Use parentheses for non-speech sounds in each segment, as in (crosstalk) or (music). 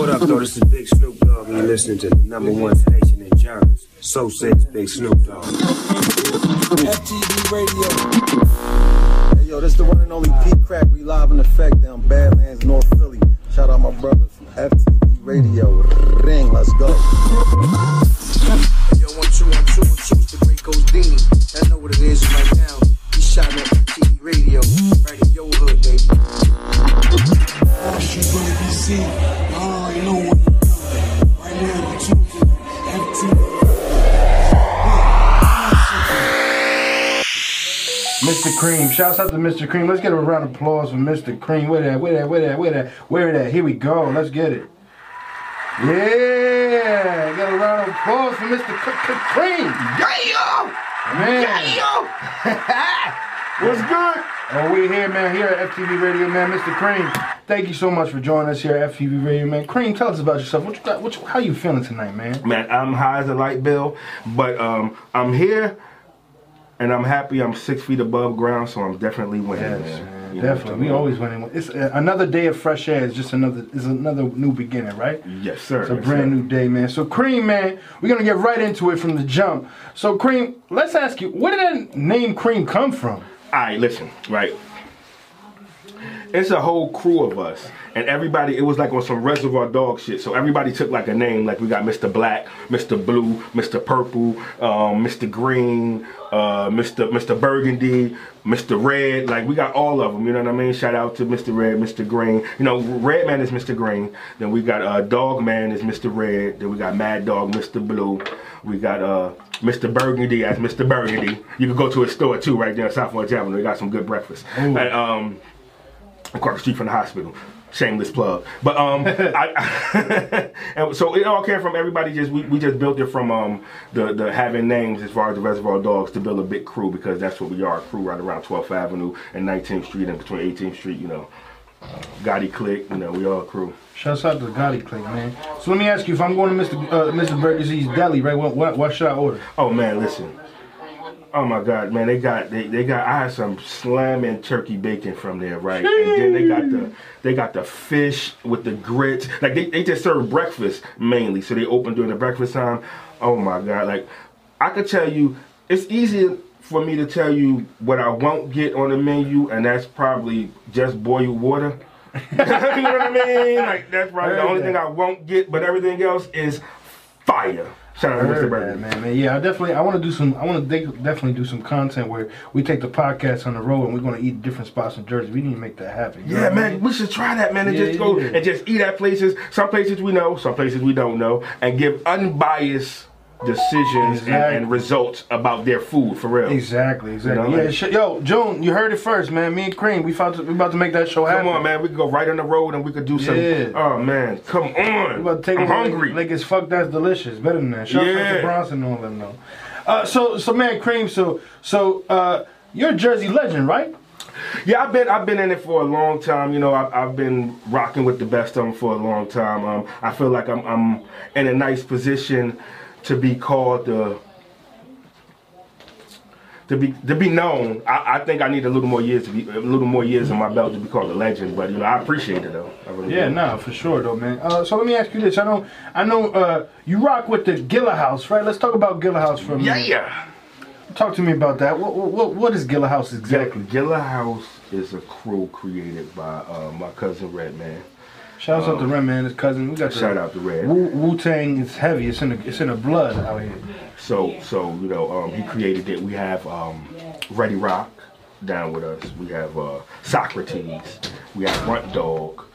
What up, though? This is Big Snoop Dogg, and you're listening to the number one station in Jarvis. So says Big Snoop Dogg. FTV Radio. Hey, yo, this the one and only Pete Crack. We live in effect down Badlands, North Philly. Shout out my brothers from FTV Radio. Ring, let's go. Yo, one, two, one, two, one, two, it's the great Godini. I know what it is right now. He's shouting at FTV Radio, right in your hood, baby. She gonna know what you're doing. Right now, you tuned to FTV. Mr. Cream. Shouts out to Mr. Cream. Let's get a round of applause for Mr. Cream. Where that? Where that? Where that? Where that? Where that? Here we go. Let's get it. Yeah. Get a round of applause for Mr. C- C- Cream. Yeah! Man. (laughs) What's good? Oh, we here, man. Here at FTV Radio, man. Mr. Cream, thank you so much for joining us here at FTV Radio, man. Cream, tell us about yourself. What you got? What you, how you feeling tonight, man? Man, I'm high as a light bill, but um, I'm here and I'm happy I'm six feet above ground, so I'm definitely winning, Yes, man. You Definitely. We always winning. It's uh, another day of fresh air. It's just another. It's another new beginning, right? Yes, sir. It's a yes, brand sir. new day, man. So, Cream, man, we're gonna get right into it from the jump. So, Cream, let's ask you, where did that name Cream come from? All right, listen, right. It's a whole crew of us, and everybody. It was like on some Reservoir Dog shit. So everybody took like a name. Like we got Mr. Black, Mr. Blue, Mr. Purple, um, Mr. Green, uh, Mr. Mr. Burgundy, Mr. Red. Like we got all of them. You know what I mean? Shout out to Mr. Red, Mr. Green. You know, Red Man is Mr. Green. Then we got uh, Dog Man is Mr. Red. Then we got Mad Dog, Mr. Blue. We got uh, Mr. Burgundy as Mr. Burgundy. You can go to a store too, right there in South Orange Avenue. They got some good breakfast. And, um, across the street from the hospital. Shameless plug, but um, (laughs) I, (laughs) and so it all came from everybody. Just we, we just built it from um the the having names as far as the Reservoir Dogs to build a big crew because that's what we are a crew right around 12th Avenue and 19th Street and between 18th Street. You know, Gotti Click. You know, we all crew. Shouts out to the Gotti Click, man. So let me ask you, if I'm going to Mr. Uh, Mr. Burger's Deli, right? What, what what should I order? Oh man, listen. Oh my God, man! They got they, they got. I had some slamming turkey bacon from there, right? And then they got the they got the fish with the grits. Like they, they just serve breakfast mainly, so they open during the breakfast time. Oh my God! Like I could tell you, it's easy for me to tell you what I won't get on the menu, and that's probably just boiled water. (laughs) you know what I mean? Like that's probably the only that. thing I won't get, but everything else is fire. Shout out to Mr. Man, man. Yeah, I definitely. I want to do some. I want to definitely do some content where we take the podcast on the road and we're going to eat different spots in Jersey. We need to make that happen. Yeah, what I man, mean? we should try that, man, and Yeah, just go yeah. and just eat at places. Some places we know, some places we don't know, and give unbiased decisions and, Exactly. and results about their food for real. Exactly, exactly. You know, yeah, like- sh- yo, June, you heard it first, man. Me and Cream, we about to, we about to make that show happen. Come on, man, we could go right on the road and we could do some. Yeah. Oh man, come on! We about to take I'm hungry. Like, like it's fuck that's delicious. Better than that. Shout out to Bronson and all them though. Uh, so so man, Cream. So so uh, you're a Jersey legend, right? Yeah, I've been I've been in it for a long time. You know, I've, I've been rocking with the best of them for a long time. Um, I feel like I'm I'm in a nice position to be called the to be to be known. I, I think I need a little more years to be a little more years in my belt to be called a legend. But you know, I appreciate it though. Really Yeah, do. nah, for sure though, man. Uh, so let me ask you this. I know I know uh, you rock with the Gilla House, right? Let's talk about Gilla House for a Yeah, minute. yeah. Talk to me about that. What what, what is Gilla House exactly? Gilla House is a crew created by uh, my cousin Redman. Shout out to Red Man, his cousin. We got Shout out to Red. Wu Tang is heavy. It's in the it's in the blood out here. So, so you know, um, he created it. We have um, Ready Rock down with us. We have uh, Saukrates. We have Runt Dog,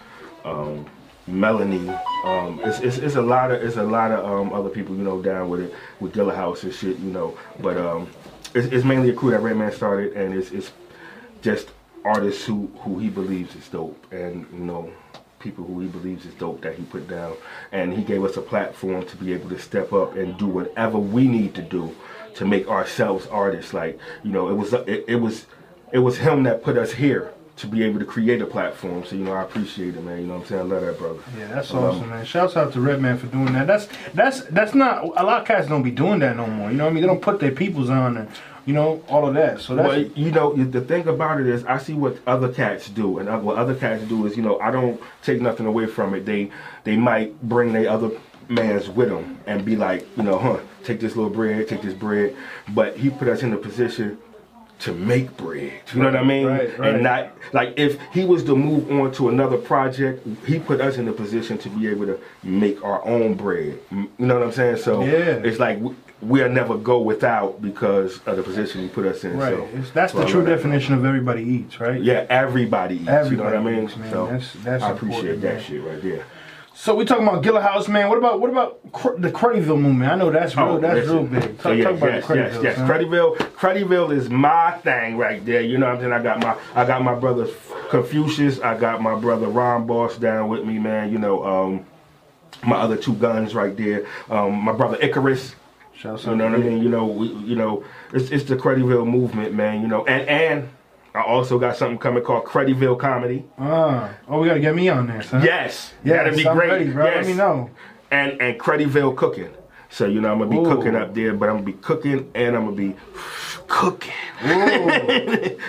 um, Melanie. Um, it's, it's, it's a lot of it's a lot of um, other people you know down with it with Gilla House and shit. You know, but um, it's, it's mainly a crew that Redman started, and it's, it's just artists who who he believes is dope, and you know people who he believes is dope that he put down, and he gave us a platform to be able to step up and do whatever we need to do to make ourselves artists. Like you know, it was it, it was it was him that put us here to be able to create a platform. So you know, I appreciate it, man. You know what I'm saying? I love that, brother. Yeah, that's Um, awesome, man. Shouts out to Redman for doing that. That's that's that's not a lot of cats don't be doing that no more. You know what I mean? They don't put their peoples on and you know, all of that. So that's Well, you know, the thing about it is, I see what other cats do, and what other cats do is, you know, I don't take nothing away from it. They they might bring their other mans with them and be like, you know, huh, take this little bread, take this bread, but he put us in a position to make bread. You know what I mean? Right, right. And not like if he was to move on to another project, he put us in a position to be able to make our own bread. You know what I'm saying? So Yeah. it's like we'll never go without because of the position he put us in. right. So It's, that's so the I true love that. definition of everybody eats, right? Yeah, everybody eats. Everybody you know what I mean? eats, man. So That's- that's I appreciate that man. shit right there. So we talking about Gilla House, man. What about what about Cr- the Cruddyville movement? I know that's real. that's listen. real big. Talk, So, yeah, talk about yes, yes, yes. Cruddyville, Cruddyville is my thing right there. You know what I'm saying? I got my, I got my brother Confucius. I got my brother Ron Boss down with me, man. You know, um, my other two guns right there. Um, my brother Icarus. Shouts You know what I mean? You know, we, you know, it's it's the Cruddyville movement, man. You know, and and I also got something coming called Cruddyville Comedy. Ah, oh, we gotta get me on there, son. Yes, yeah, that'd be great. ready, bro. Let me know. and and Cruddyville cooking. So you know I'm gonna be Ooh. cooking up there, but I'm gonna be cooking and I'm gonna be cooking.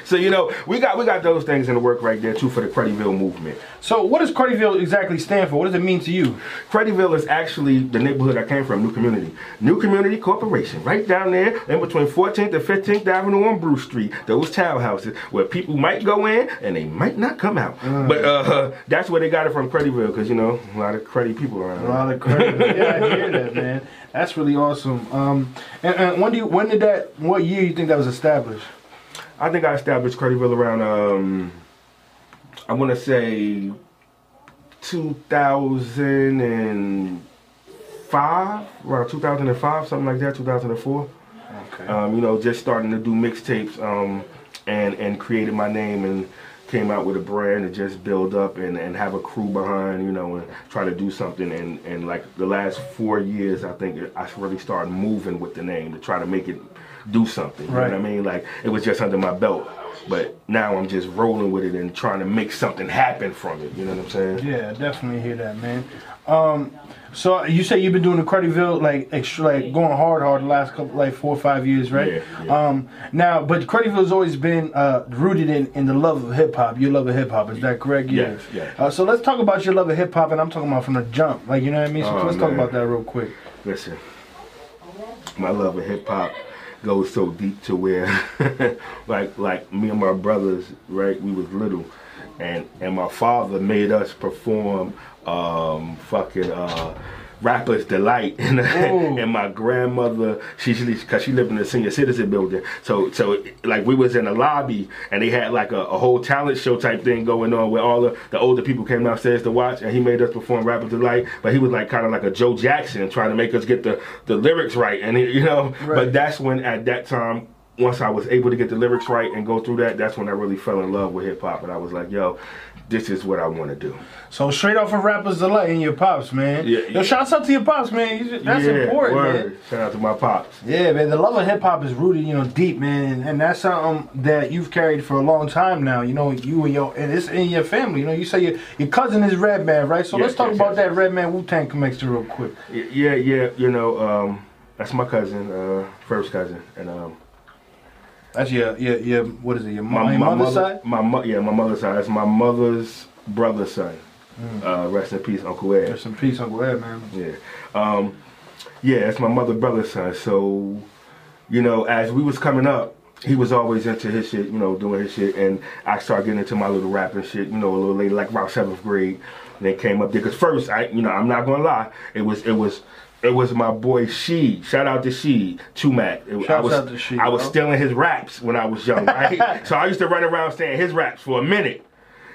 So you know we got we got those things in the work right there too for the Cruddyville movement. so, what does Cruddyville exactly stand for? What does it mean to you? Cruddyville is actually the neighborhood I came from, New Community. New Community Corporation, right down there in between 14th and 15th Avenue on Bruce Street. Those townhouses where people might go in and they might not come out. Mm. But uh, that's where they got it from, Cruddyville, because you know a lot of cruddy people around. A lot of credit. yeah, I hear that, man. That's really awesome. Um, and, and when do you, when did that? What year you think that was established? I think I established Cruddyville around um I want to say 2005, around 2005, something like that, 2004. Okay. Um, you know, just starting to do mixtapes um and and created my name and came out with a brand and just build up and, and have a crew behind, you know, and try to do something. And, and like the last four years, I think I really started moving with the name to try to make it do something. You Right. know what I mean? Like it was just under my belt. But now I'm just rolling with it and trying to make something happen from it. You know what I'm saying? Yeah, definitely hear that, man. Um, so you say you've been doing the Cruddyville like extra, like going hard, hard the last couple, like four or five years, right? Yeah, yeah. Um, now, but Cruddyville's always been uh, rooted in, in the love of hip hop. Your love of hip hop, is that correct? Yes, yes. Uh, so let's talk about your love of hip hop, and I'm talking about from the jump, like you know what I mean. So Oh, let's talk about that real quick. Listen, my love of hip hop goes so deep to where, (laughs) like, like me and my brothers, right? We was little, and and my father made us perform, um, fucking, uh, Rapper's Delight, (laughs) and, and my grandmother, she because she lived in the senior citizen building, so so like we was in the lobby, and they had like a, a whole talent show type thing going on where all the, the older people came downstairs to watch, and he made us perform Rapper's Delight, but he was like kind of like a Joe Jackson, trying to make us get the the lyrics right, and he, you know, Right. but that's when at that time. Once I was able to get the lyrics right and go through that, that's when I really fell in love with hip hop, and I was like, "Yo, this is what I want to do." So straight off of Rappers Delight and your pops, man. Yeah, Yo, yeah. shouts out to your pops, man. You- That's Yeah, important, word. man. Shout out to my pops. Yeah, man. The love of hip hop is rooted, you know, deep, man, and that's something that you've carried for a long time now. You know, you and your and it's in your family. You know, you say your your cousin is Redman, right? So Yes, let's talk about that. Redman Wu Tang connection real quick. Yeah, yeah, you know, um, that's my cousin, uh, first cousin, and um, That's your your your what is it? Your, my, my mother's mother, side. my mo- yeah, my mother's side. That's my mother's brother's son. Uh, rest in peace, Uncle Ed. Rest in peace, Uncle Ed, man. Yeah, um, yeah, that's my mother brother's son. So, you know, as we was coming up, he was always into his shit, you know, doing his shit, and I started getting into my little rapping shit, you know, a little later, like about seventh grade. And they came up there because first, I, you know, I'm not gonna lie, it was, it was. It was my boy She. Shout out to She, Tumac. It- I was, out to She, I was bro. stealing his raps when I was young, right? (laughs) so I used to run around saying his raps for a minute.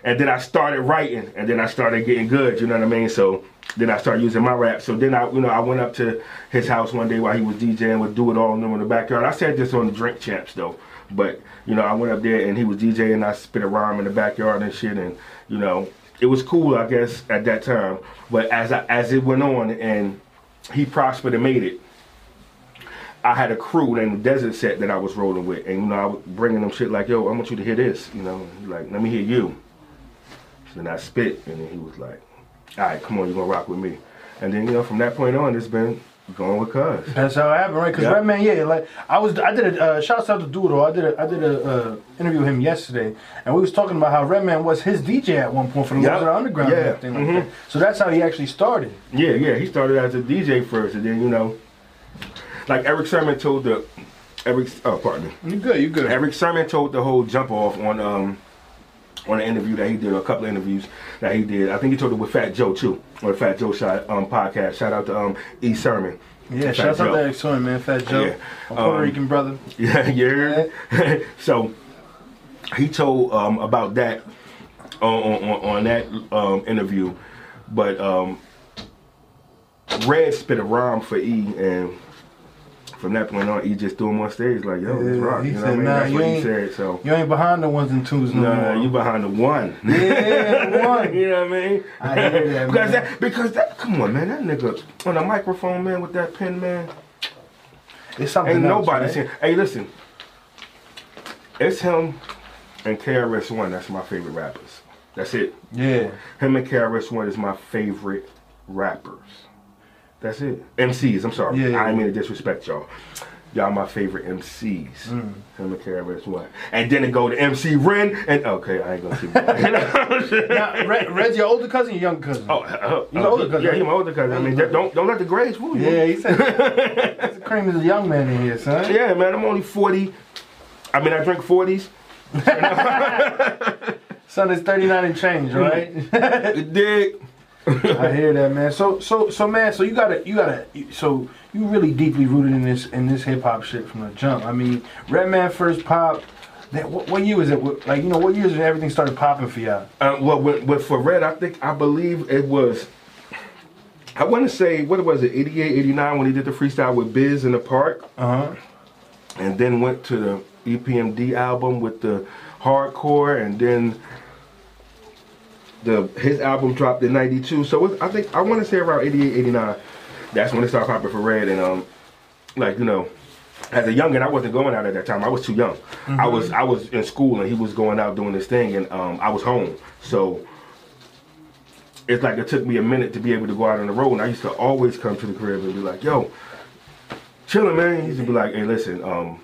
And then I started writing, and then I started getting good. You know what I mean? So then I started using my rap. So then I, you know, I went up to his house one day while he was DJing with Do It All in the backyard. I said this on the Drink Champs though, but you know, I went up there and he was DJing. And I spit a rhyme in the backyard and shit, and you know, it was cool, I guess, at that time. But as I, as it went on and he prospered and made it, I had a crew named Desert Set that I was rolling with, and you know, I was bringing them shit like, "Yo, I want you to hear this," you know, like, "Let me hear you." So then I spit, and then he was like, "All right, come on, you gonna rock with me." And then you know, from that point on, it's been Going with Cuz. That's how it happened, right? Because Yeah. Redman, yeah, like I was, I did a uh, shouts out to Doodle. I did a, I did a uh, interview with him yesterday, and we was talking about how Redman was his DJ at one point for the. Lords Underground Yeah. and everything like Mhm. that. So that's how he actually started. Yeah, yeah. He started as a DJ first, and then you know, like Erick Sermon told the Eric. Oh, pardon me. You good? You good? Erick Sermon told the whole jump off on um on an interview that he did, a couple of interviews that he did. I think he told it with Fat Joe too, on the Fat Joe shot um podcast. Shout out to um E Sermon. yeah, Fat shouts out to Eric Soin, man, Fat Joe, Yeah. my Puerto Um, Rican brother. (laughs) Yeah, yeah. (laughs) so he told um, about that on, on, on that um, interview, but um, Red spit a rhyme for E, and from that point on, E just threw him on stage like, "Yo, let's rock." he You know said, what I mean? "Nah, That's you what he ain't- said. So. You ain't behind the ones and twos no Nah, more. you behind the one. (laughs) Yeah, the (laughs) one. you know what I mean? I hear that, (laughs) because man. that because that come on man, that nigga on the microphone man with that pen man. It's something Ain't else, nobody right? hey, listen. It's him and KRS One. That's my favorite rappers. That's it. Yeah, Him and KRS One is my favorite rappers. That's it. MCs. I'm sorry. Yeah, yeah, I didn't mean to disrespect y'all. Y'all my favorite MCs. Mm. Him and KRS One. And then it go to MC Ren and okay, I ain't gonna going. (laughs) now, Red, Red's your older cousin, your younger cousin. Oh, uh, He's older cousin, Yeah, he's my older cousin. I mean, don't don't let the grades fool you. yeah, he said. Cream is a young man in here, son. (laughs) Yeah, man, I'm only 40. I mean, I drink 40s. (laughs) Son is 39 and change, right? Dig. I hear that, man. So, so, so, man. So you gotta, you gotta. So you really deeply rooted in this, in this hip hop shit from the jump. I mean, Redman first pop. That, what, what year was it? What- Like, you know, what years when everything started popping for y'all? Um, well, with, with for Red, I think I believe it was. I want to say what was it, 88, 89 when he did the freestyle with Biz in the park, Uh huh. and then went to the E EPMD album with the hardcore, and then the his album dropped in 92. So I think I want to say around 88, 89. That's when it started popping for Red, and um, like you know, as a youngin, I wasn't going out at that time. I was too young. I was I was in school, and he was going out doing this thing, and um, I was home. So it's like it took me a minute to be able to go out on the road. And I used to always come to the crib and be like, "Yo, chillin', man." He used to be like, "Hey, listen, um,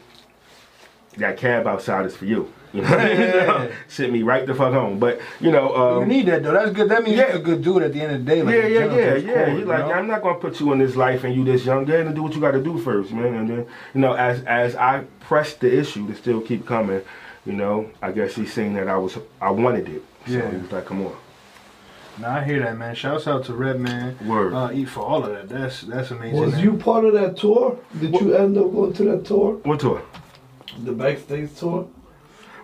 that cab outside is for you." You know, Yeah. (laughs) sent me right the fuck home. But you know, you um, need that though. That's good. That means yeah. you're a good dude at the end of the day. Like, yeah, yeah, yeah, yeah. core, You you like, know? I'm not gonna put you in this life and you this young. Go ahead and do what you got to do first, man. And then, you know, as as I pressed the issue to still keep coming, you know, I guess he's seen that I was I wanted it. So Yeah. he was like, come on. Nah, I hear that, man. Shouts out to Redman. Word. Uh, eat for all of that. That's that's amazing. Was man. you part of that tour? Did you end up going to that tour? What tour? The backstage tour?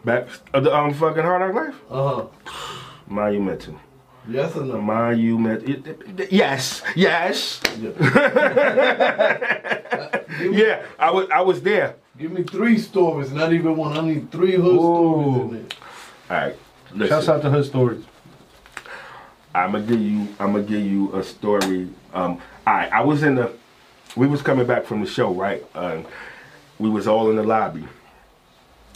Back of the um fucking Hard Knock Life? Uh huh. Monumental. Yes or no? Monumental. It- it- it- Yes, yes. (laughs) Give me, Yeah, I was I was there. Give me three stories, not even one. I need three hood stories in there. All right. Listen. Shouts out to her stories. I'm gonna give you. I'm gonna give you a story. Um, I I was in the. We was coming back from the show, right? Um, we was all in the lobby.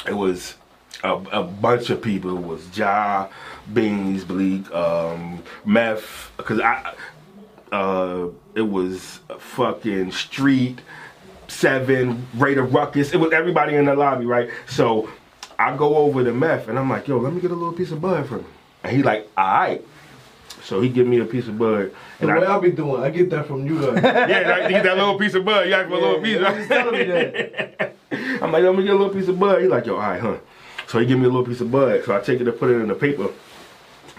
It was a, a bunch of people. It was Ja, Beans, Bleak, um, Meth. Cause I, uh, it was fucking Street, Seven, Raider Ruckus. It was everybody in the lobby, right? So I go over to Meth and I'm like, yo, let me get a little piece of bud from him. And he like, all right. So he give me a piece of bud. The And way I, I be doing, I get that from you guys. (laughs) yeah, I get that little piece of bud. You ask for a little piece, right? He's telling me that. (laughs) I'm like, let me get a little piece of bud. He like, yo, all right, huh? So he give me a little piece of bud. So I take it and put it in the paper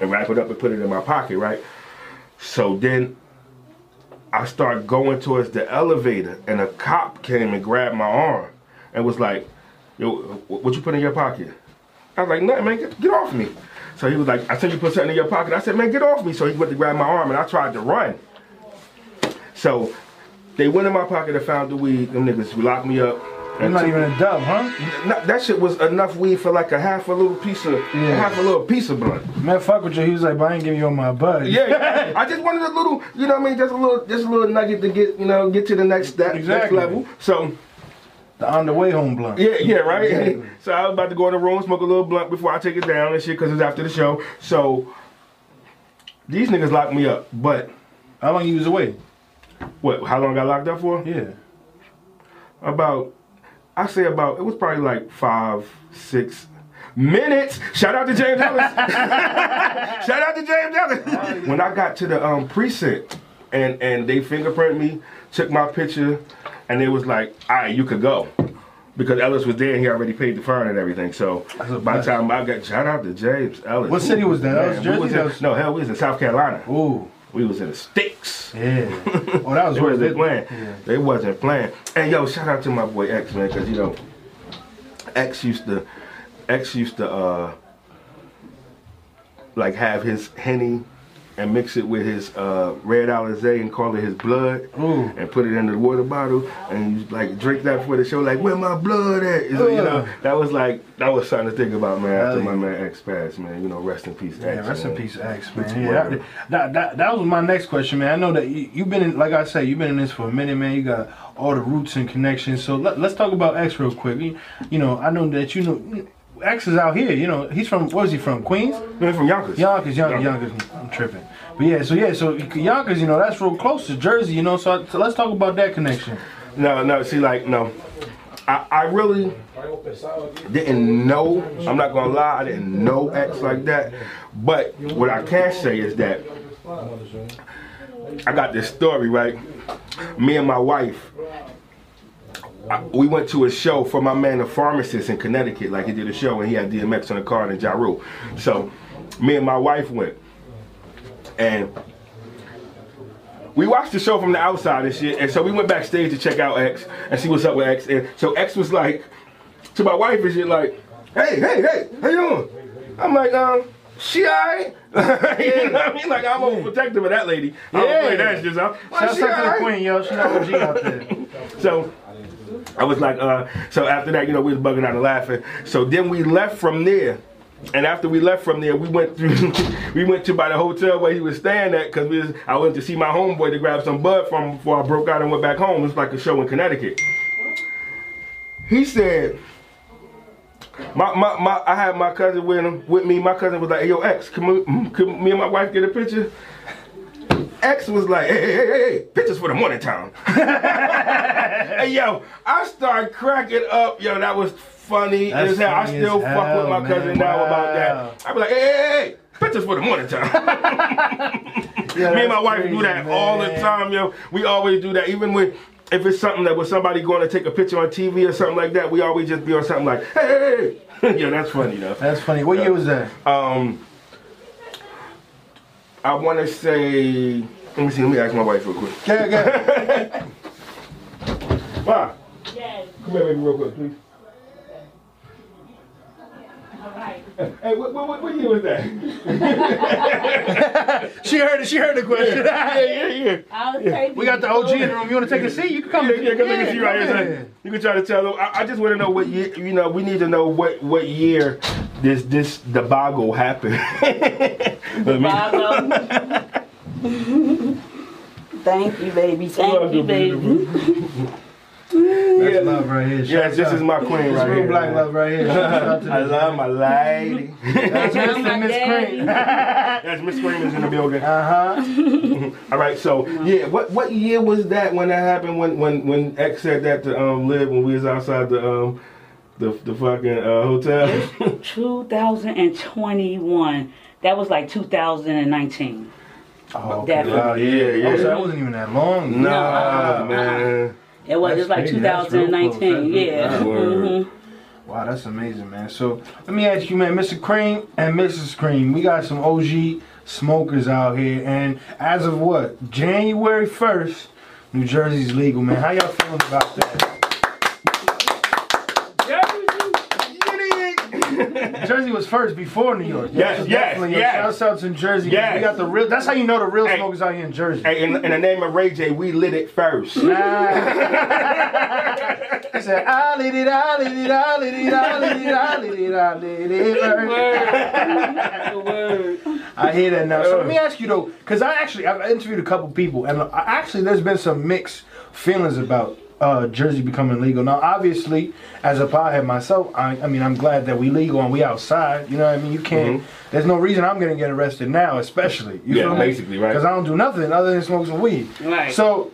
and wrap it up and put it in my pocket, right? So then I start going towards the elevator and a cop came and grabbed my arm and was like, yo, what you put in your pocket? I was like, nothing, man, get, get off me. So he was like, I said you put something in your pocket. I said, man, get off me. So he went to grab my arm and I tried to run. So they went in my pocket and found the weed. Them niggas locked me up. You're not even a dub, huh? no, that shit was enough weed for like a half a little piece of Yeah. half a little piece of blunt. Man, fuck with you. He was like, but I ain't giving you all my bud. Yeah, (laughs) I just wanted a little, you know what I mean, just a little, just a little nugget to get, you know, get to the next step, Exactly. next level. So The on the way home blunt. yeah, yeah, right. Exactly. (laughs) So I was about to go in the room, smoke a little blunt before I take it down and shit, cause it's after the show. So these niggas locked me up, but How long you was away? What? How long I got locked up for? Yeah. About, I say about. It was probably like five, six minutes. Shout out to James Ellis. (laughs) Shout out to James Ellis. (laughs) when I got to the um, precinct and and they fingerprint me, took my picture, and they was like, "All right, you could go." Because Ellis was there and he already paid the fine and everything. So by the time I got shout out to James Ellis. What city was that? That was Jersey? was That was- no, hell, we was in South Carolina. Ooh. We was in the sticks. Yeah. Oh, that (laughs) was They worth wasn't it. playing. Yeah. They wasn't playing. And yo, shout out to my boy X man, cause you know, X used to, X used to uh, like have his henny and mix it with his uh, red Alizé and call it his blood, Ooh. and put it in the water bottle and like drink that for the show. Like where my blood at? So, you know, that was like that was something to think about, man. After my yeah. man X passed, man. You know, rest in peace, Yeah, X. rest in peace, X, man. Yeah, that, that, that, that was my next question, man. I know that you, you've been in, like I say, you've been in this for a minute, man. You got all the roots and connections. So let, let's talk about X real quick. You, you know, I know that you know X is out here. You know, he's from where is he from? Queens? Man, from Yonkers. Yonkers, Yonkers, Yonkers. I'm tripping. But yeah, so yeah, so Yonkers, you know, that's real close to Jersey. You know, so, so let's talk about that connection. No, no. See, like, no. I, I really didn't know. I'm not gonna lie. I didn't know X like that. But what I can say is that I got this story right. Me and my wife. I- we went to a show for my man, the pharmacist in Connecticut. Like he did a show and he had DMX on the card and Ja Rule. So me and my wife went, and we watched the show from the outside and shit, and so we went backstage to check out X and see what's up with X. And so X was like to my wife and shit, like, "Hey, hey, hey, how you doing?" I'm like, um, she alright. (laughs) you know what I mean? Like I'm overprotective of that lady. I don't Yeah. play that shit. So, Shout out to the queen, yo. She She's OG out there. (laughs) So I was like, uh, so after that, you know, we was bugging out and laughing. So then we left from there. And after we left from there, we went through, (laughs) we went to by the hotel where he was staying at because we was, I went to see my homeboy to grab some bud from before I broke out and went back home. It was like a show in Connecticut. He said, my, my, my, I had my cousin with him, with me. My cousin was like, hey, yo, X, can, we, can me and my wife get a picture? X was like, hey, hey, hey, hey, pictures for the morning time. (laughs) Hey yo, I started cracking up. Yo, that was funny That's as hell. I still fuck with my hell, cousin man. now about that. I be like, hey, hey, hey, pictures for the morning time. (laughs) Yeah, Me and my wife do crazy, that all the time, yo. We always do that, even with. If it's something that was somebody going to take a picture on TV or something like that, we always just be on something like, hey, hey, hey. yeah, (laughs) that's funny though. That's funny. What year was that? Um, I want to say, let me see, let me ask my wife real quick. Yeah, yeah. Wow. Come here, baby, real quick, please. Hey, what, what, what, what year was that? (laughs) she heard it. She heard the question. yeah, (laughs) yeah, yeah. I'll take We got the OG in the room. You want to take a seat? You can come. Yeah, yeah, come yeah, see right here. in. You can try to tell them. I, I just want to know what year. You know, we need to know what what year this this debacle happened. (laughs) Let me- Thank you, baby. Thank you, baby. That's love right here. Yes, Shout this out. is my queen This right real here. black love right here. Shout out to (laughs) I love my lady. (laughs) That's Love Mr. my Miss daddy. Cream. Yes, Miss Scream is in the building. Uh huh. (laughs) All right, so yeah, what what year was that when that happened? When when when X said that to um live when we was outside the um the the fucking uh, hotel? 2021. That was like 2019. Oh, Definitely. Wow, yeah, yeah. Oh, so that wasn't even that long. Nah, uh-uh. man. It was That's just like crazy. That's real close. 2019. Yeah. Mhm. Wow, that's amazing, man. So let me ask you, man, Mr. Cream and Mrs. Cream, we got some OG smokers out here, and as of what January first, New Jersey's legal, man. How y'all feeling about that? Jersey was first before New York. Yes, yes, yes. Shouts out to Jersey. Yes. We got the real. That's how you know the real Hey. smokers out here in Jersey. Hey, in, in the name of Ray J, we lit it first. He said, I lit it, I lit it, I lit it, I lit it, I lit it, I lit it. Word. I hear that now. So let me ask you though, because I actually I've interviewed a couple people, and I, actually there's been some mixed feelings about uh, Jersey becoming legal. Now, obviously, as a pothead myself, I, I mean I'm glad that we legal and we outside. You know what I mean? You can't. There's no reason I'm gonna get arrested now, especially. You Yeah, feel me? basically, right. Because I don't do nothing other than smoke some weed. Right. So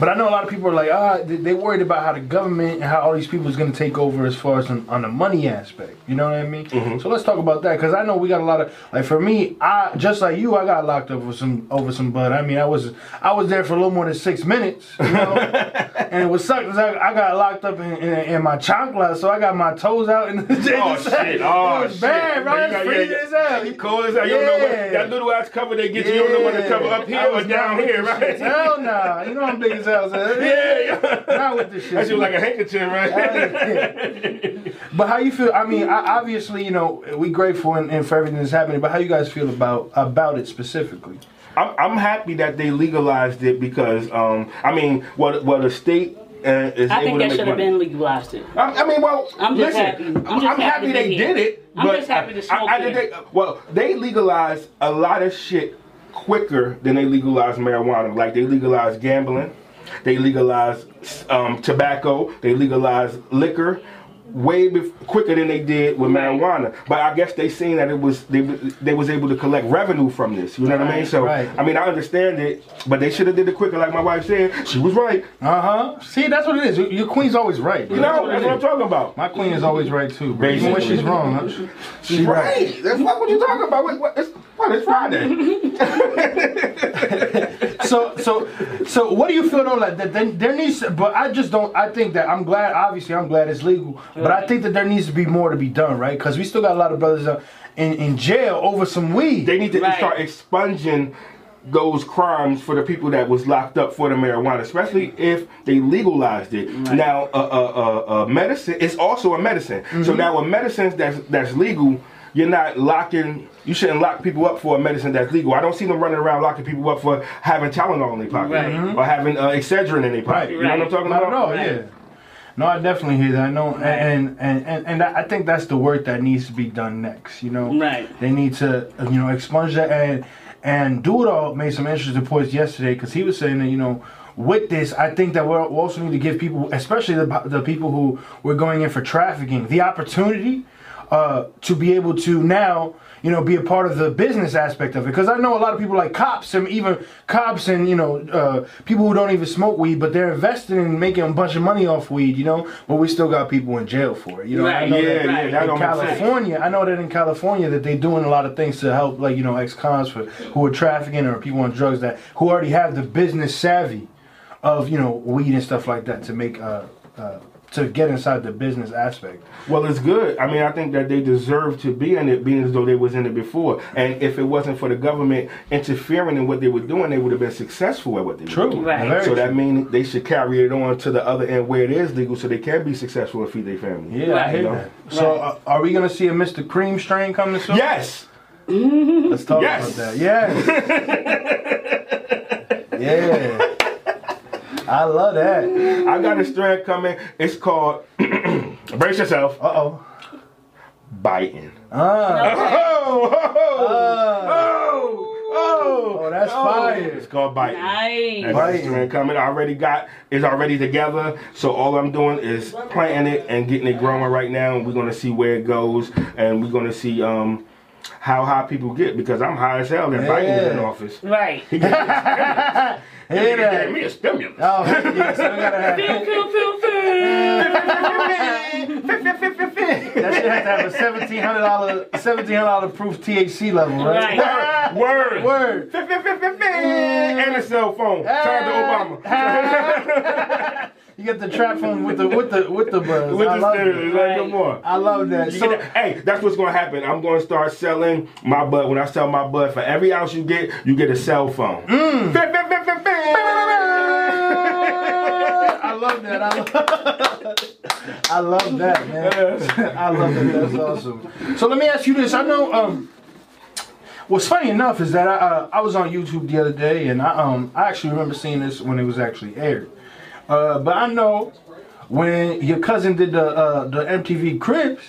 But I know a lot of people are like, ah, they, they worried about how the government and how all these people is going to take over as far as on, on the money aspect. You know what I mean? Mm-hmm. So let's talk about that because I know we got a lot of like for me, I just like you, I got locked up for some over some bud. I mean, I was I was there for a little more than six minutes, you know, (laughs) and it was sucked 'cause I, I got locked up in, in, in my chancla, so I got my toes out in the Oh shit! (laughs) Oh it was shit! bad. You It's got- freezing yeah, as hell. You cold as hell. You don't know Yeah. what that little ass cover they get you. You don't know what to cover up here or down here, right? Hell nah. You know I'm big as hell. So Yeah, yeah. Not with this shit. That shit was like a handkerchief, right? (laughs) But how you feel? I mean, I, obviously, you know, we grateful and, and for everything that's happening. But how you guys feel about about it specifically? I'm, I'm happy that they legalized it because, um, I mean, what what the state uh, is I think that should have been legalized. It. I, I mean, well, I'm just listen, happy. I'm just I'm happy happy they did it. I'm but just happy to smoke I, did here. they, well, they legalized a lot of shit quicker than they legalized marijuana. Like they legalized gambling, they legalized um, tobacco, they legalized liquor. Way bef- quicker than they did with Right. marijuana, but I guess they seen that it was they they was able to collect revenue from this. You know what I mean? So Right. I mean I understand it, but they should have did it quicker. Like my wife said, she was right. Uh huh. See, that's what it is. Your queen's always right. bro. You know, it that's what I'm talking about. My queen is always right too, bro. Even when she's wrong, huh? she, She's she right. That's what, what you talking about. What, what, it's, what, it's Friday. (laughs) so so so what do you feel though like that there needs but i just don't i think that i'm glad obviously i'm glad it's legal but i think that there needs to be more to be done right because we still got a lot of brothers in, in jail over some weed they need to Right. start expunging those crimes for the people that was locked up for the marijuana, especially if they legalized it. Now, uh, uh, uh, uh, medicine is also a medicine. So now, with medicines that's that's legal, you're not locking. You shouldn't lock people up for a medicine that's legal. I don't see them running around locking people up for having Tylenol in their pocket Right. or having uh, Excedrin in their pocket. Right. You know what I'm talking Not about? at all, Right. yeah. No, I definitely hear that. I know, and and and and I think that's the work that needs to be done next. You know, Right. They need to, you know, expunge that and and Doodle made some interesting points yesterday because he was saying that you know. With this, I think that we also need to give people, especially the, the people who were going in for trafficking, the opportunity uh, to be able to now, you know, be a part of the business aspect of it. Because I know a lot of people like cops and even cops and you know uh, people who don't even smoke weed, but they're investing in making a bunch of money off weed. You know, but we still got people in jail for it. You know, I know Yeah, that yeah, that in don't make sense. California, I know that in California that they're doing a lot of things to help, like you know, ex-cons for who are trafficking or people on drugs that who already have the business savvy of you know weed and stuff like that to make uh, uh to get inside the business aspect. Well, it's good. I mean, I think that they deserve to be in it, being as though they was in it before. And if it wasn't for the government interfering in what they were doing, they would have been successful at what they True. were doing. Right. Very So that means they should carry it on to the other end where it is legal, so they can be successful and feed their family. Yeah, I hear You know? that. So, uh, are we gonna see a Mr. Cream strain coming soon? Yes. Let's talk Yes. about that. Yes. (laughs) yeah. I love that. I got a strand coming. It's called. (clears throat) brace yourself. Uh oh. Biden. Ah. Oh, oh, oh, oh, Oh, that's fire. It's called Biden. I Nice. got a Biden. strand coming. I already got it's already together. So all I'm doing is planting it and getting it growing right now. And we're gonna see where it goes, and we're gonna see um how high people get because I'm high as hell and Biden is in Yeah. office. Right. (laughs) He gave me a Hear. He gave that? me a stimulus. Oh, yeah, so we gotta have (laughs) that shit has to have a seventeen hundred dollar seventeen hundred dollar proof THC level, right? Right. Word. Word. And a cell phone. Shout out to Obama. (laughs) You get the trap phone with the with the with the buzz. With I the that. Like, come on. I love that. You So, get hey, that's what's gonna happen. I'm gonna start selling my bud. When I sell my bud, for every ounce you get, you get a cell phone. Mm. I love that. I love, (laughs) I love that, man. I love that. That's awesome. So let me ask you this. I know. Um, what's funny enough is that I uh, I was on YouTube the other day, and I um I actually remember seeing this when it was actually aired. Uh, but I know when your cousin did the uh, the MTV Cribs,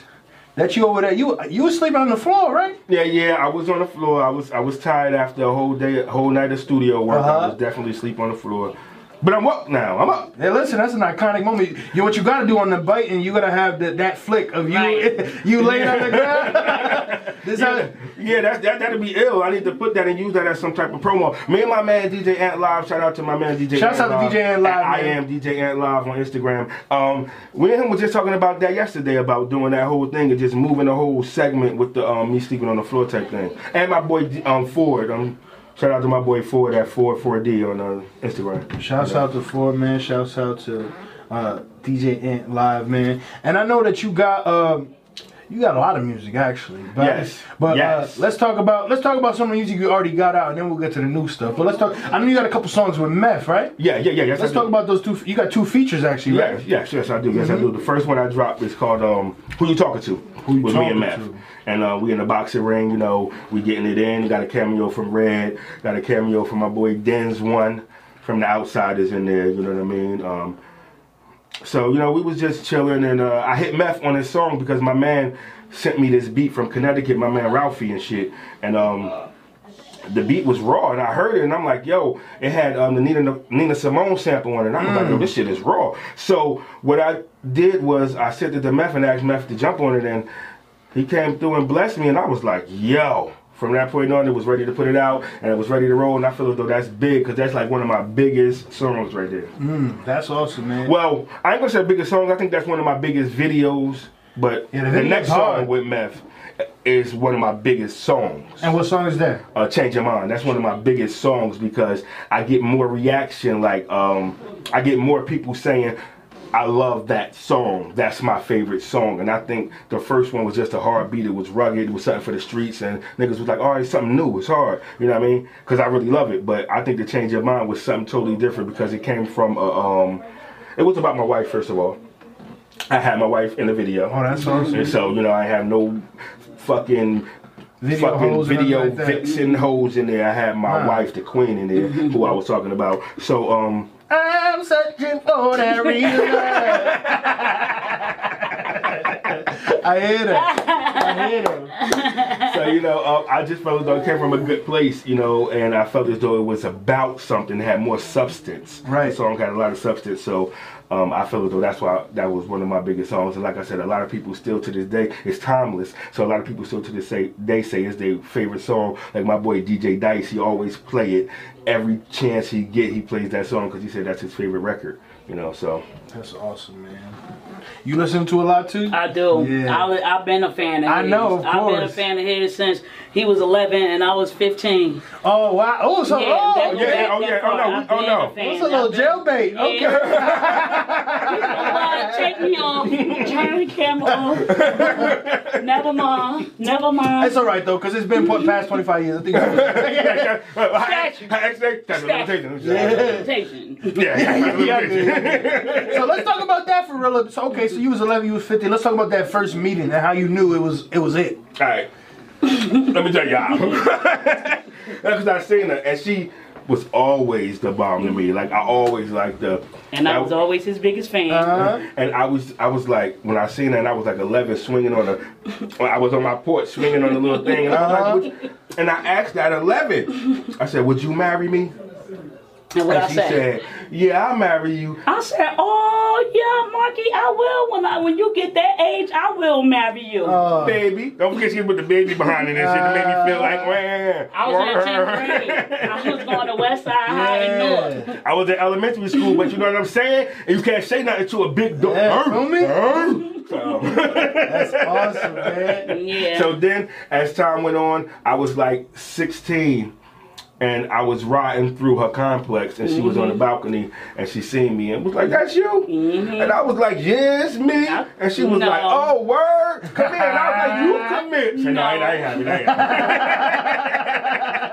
that you over there, you you was sleeping on the floor, right? Yeah, yeah. I was on the floor. I was I was tired after a whole day, a whole night of studio work. Uh-huh. I was definitely sleep on the floor. But I'm up now. I'm up. Hey, listen, that's an iconic moment. You what you gotta do on the bite, and you gotta have the, that flick of you Right. (laughs) you laying on the (laughs) ground. this how, Yeah, that, that that'd be ill. I need to put that and use that as some type of promo. Me and my man DJ Ant Live. Shout out to my man DJ. Shouts Ant out to DJ Ant Live, I am DJ Ant Live on Instagram. Um, we and him was just talking about that yesterday about doing that whole thing and just moving the whole segment with the um, me sleeping on the floor type thing. And my boy um Ford. Um, shout out to my boy Ford at Ford 4D on uh, Instagram. Shouts out to Ford man. Shouts out to uh, DJ Ant Live man. And I know that you got um, you got a lot of music actually. But, Yes. But Yes. Uh, let's talk about let's talk about some of the music you already got out, and then we'll get to the new stuff. But let's talk. I know you got a couple songs with Meth, right? Yeah, yeah, yeah. Yes, Let's talk about those two. You got two features actually, right? Yes, yes, yes, I do. Yes, I do. The first one I dropped is called um, "Who You Talking To?" Who You with me and. To. And uh, we in the boxing ring. You know, we getting it in. Got a cameo from Red. Got a cameo from my boy Denz One from the Outsiders in there. You know what I mean? Um, so you know, we was just chilling, and uh, I hit Meth on this song because my man sent me this beat from Connecticut. My man Ralphie and shit, and um the beat was raw and I heard it and I'm like, yo, it had um, the Nina Nina Simone sample on it. And I'm like, yo, this shit is raw. So what I did was I sent it to Meth and asked Meth to jump on it and he came through and blessed me and I was like, yo. From that point on, it was ready to put it out and it was ready to roll. And I feel as though that's big because that's like one of my biggest songs right there. That's awesome, man. Well, I ain't gonna say biggest songs. I think that's one of my biggest videos. But Yeah, the the, next hard. song with Meth is one of my biggest songs and what song is that? uh, change your mind. That's one of my biggest songs because I get more reaction. Like um, I get more people saying, "I love that song. That's my favorite song." And I think the first one was just a hard beat. It was rugged. It was something for the streets, and niggas was like, all right, something new. It's hard." You know what I mean? Because I really love it. But I think the change of mind was something totally different because it came from a. Um, it was about my wife first of all. I had my wife in the video. Oh, that's awesome. And so, you know, I have no fucking Video fucking hoes video like vixen in there. I had my Wow. wife, the queen, in there, (laughs) who I was talking about. So, um, I'm searching for that real love. (laughs) I hear that. I hear so you know, uh, I just felt as though it came from a good place, you know, and I felt as though it was about something, had more substance. Right. The song had a lot of substance, so. Um, I feel as though that's why that was one of my biggest songs, and like I said, a lot of people still to this day it's timeless. So a lot of people still to this day they say it's their favorite song. Like my boy DJ Dice, he always play it every chance he get. He plays that song because he said that's his favorite record. You know, so That's awesome, man. You listen to a lot too? I do. Yeah. I, I've been a fan of I his. know, of I've been a fan of his since he was 11 and I was 15. Oh wow! Oh, so Yeah, oh, that- yeah, that- oh, yeah, oh, no, oh, no. a fan. it's a little I've been- jailbait. Okay. Nobody (laughs) take me off. Turn the camera off. (laughs) never mind. Never mind. It's all right though, cause it's been put past (laughs) 25 years. I think. Presentation. Yeah, yeah. so let's talk about that for real. So okay, so you was 11, you was 15. Let's talk about that first meeting and how you knew it was it was it. All right. Let me tell y'all. (laughs) Because I seen her, and she was always the bomb to me. Like I always like the. And I was always his biggest fan. Uh-huh. And I was, I was like, when I seen her, and I was like 11, swinging on the, I was on my porch swinging on the little thing, and, I, Uh-huh. was like, you-" and I asked her at 11, I said, "Would you marry me?" And what And I she said. said, "Yeah, I'll marry you." I said, "Oh yeah, Marky, I will. When I when you get that age, I will marry you." Uh, Baby, don't forget she put the baby behind it and shit to make me feel like, man. I was in tenth grade. I was going to West Side High in North. yeah. I was in elementary school, but you know what I'm saying? And you can't say nothing to a big dog. Yeah, feel me? So, That's awesome, man. (laughs) Yeah. so then, as time went on, I was like 16. And I was riding through her complex, and she was on the mm-hmm. balcony, and she seen me, and was like, "That's you." Mm-hmm. And I was like, "Yeah, it's me." And she was No. like, "Oh, word, come in." And I was like, "You come here." (laughs) She said, "No, I ain't, I ain't happy. (laughs) (laughs)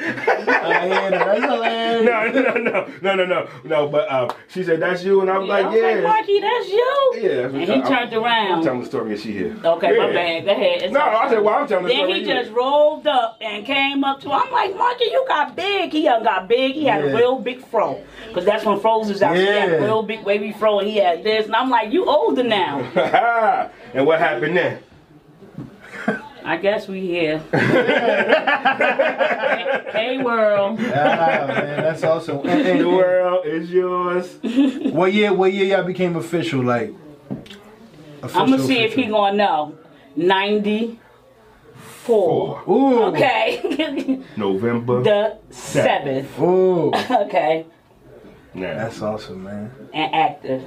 I ain't happy." I hear that. That's no, no, no, no, no, no, no. But uh, she said, "That's you," and I was I like, was "Yeah." like, Marky, that's you. Yeah, that's what And he I'm- turned I'm telling the story, and she here. Okay, my Yeah. bad. Go ahead. It's No, okay. I said, well, I'm telling the Then story. Then he you. just rolled up and came up to. I'm like, Marky, you got big. He done got big. He had Yeah. a real big fro, cause that's when froze was out. He had a real big wavy fro, and he had this. And I'm like, you older now. (laughs) and what happened then? I guess we here. (laughs) hey world. Ah, man, that's awesome. And- and- (laughs) The world is yours. what year? What year y'all became official? Like, official, I'm gonna see if he gonna know. 94. Ooh. Okay. (laughs) November. the seventh. Ooh. Okay. Nah, That's awesome, man. And active.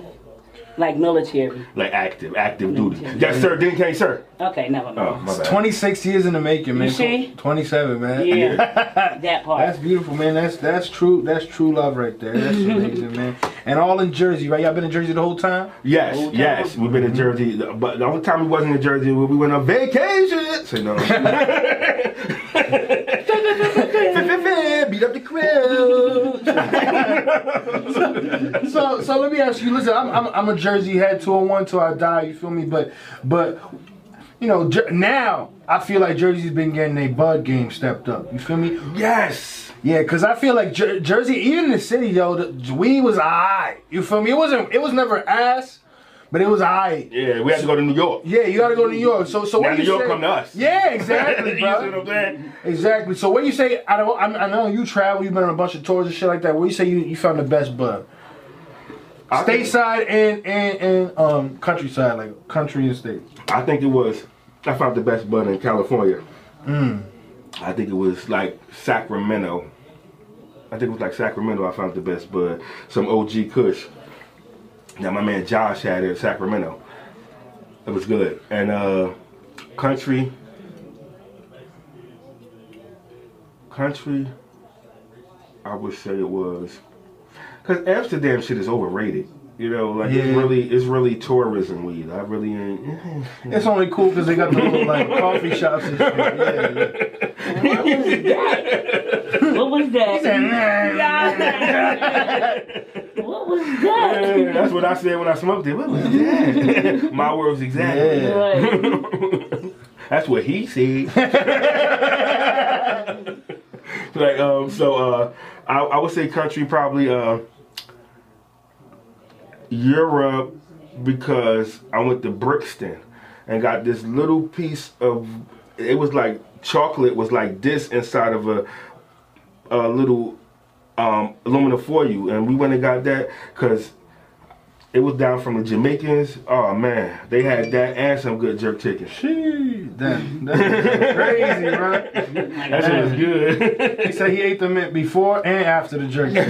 Like military. like active, active duty. Yes, sir. Then can't, sir. Okay, never Oh, mind. my bad. 26 years in the making, man. You see? 27, man. yeah. (laughs) that part. That's beautiful, man. That's that's true. That's true love right there. That's (laughs) amazing, man. And all in Jersey, right? Y'all been in Jersey the whole time? Yes, Old yes, we've been in Jersey, but the only time we wasn't in Jersey, when we went on vacation. Say no. (laughs) So so let me ask you. Listen, I'm I'm, I'm a Jersey head, 201 till I die. You feel me? But but you know Jer- now I feel like Jersey's been getting a bud game stepped up. You feel me? Yes. Yeah, cause I feel like Jer- Jersey, even in the city, yo, the weed was alright. You feel me? It wasn't. It was never ass, but it was alright. Yeah, we had to go to New York. Yeah, you gotta go to New York. So so Now what New you York say? come to us. Yeah, exactly, (laughs) you see what bro. Exactly. So what you say? I don't. I, I know you travel. You've been on a bunch of tours and shit like that. What you say? You, you found the best bud? I Stateside and and and um countryside, like country and state. I think it was. I found the best bud in California. Mm. I think it was like Sacramento. I think it was like Sacramento. I found the best bud. Some OG Kush. Now my man Josh had it in Sacramento. It was good. And uh country. Country. I would say it was. Cause Amsterdam shit is overrated. You know, like Yeah. it's really it's really tourism weed. I really ain't. (laughs) It's only cool because they got the little like coffee shops and shit. Yeah, yeah. What was that? what was that? (laughs) Yeah, that's what I said when I smoked it. What was that? (laughs) My words exactly. Yeah. Right. (laughs) That's what he said. (laughs) like um, so uh, I, I would say country probably uh, Europe because I went to Brixton and got this little piece of it was like chocolate was like this inside of a a little um, aluminum you, and we went and got that because it was down from the Jamaicans. Oh man, they had that and some good jerk chicken. Sheesh, that, that's crazy, right? (laughs) That shit was good. He said he ate the mint before and after the jerky. (laughs)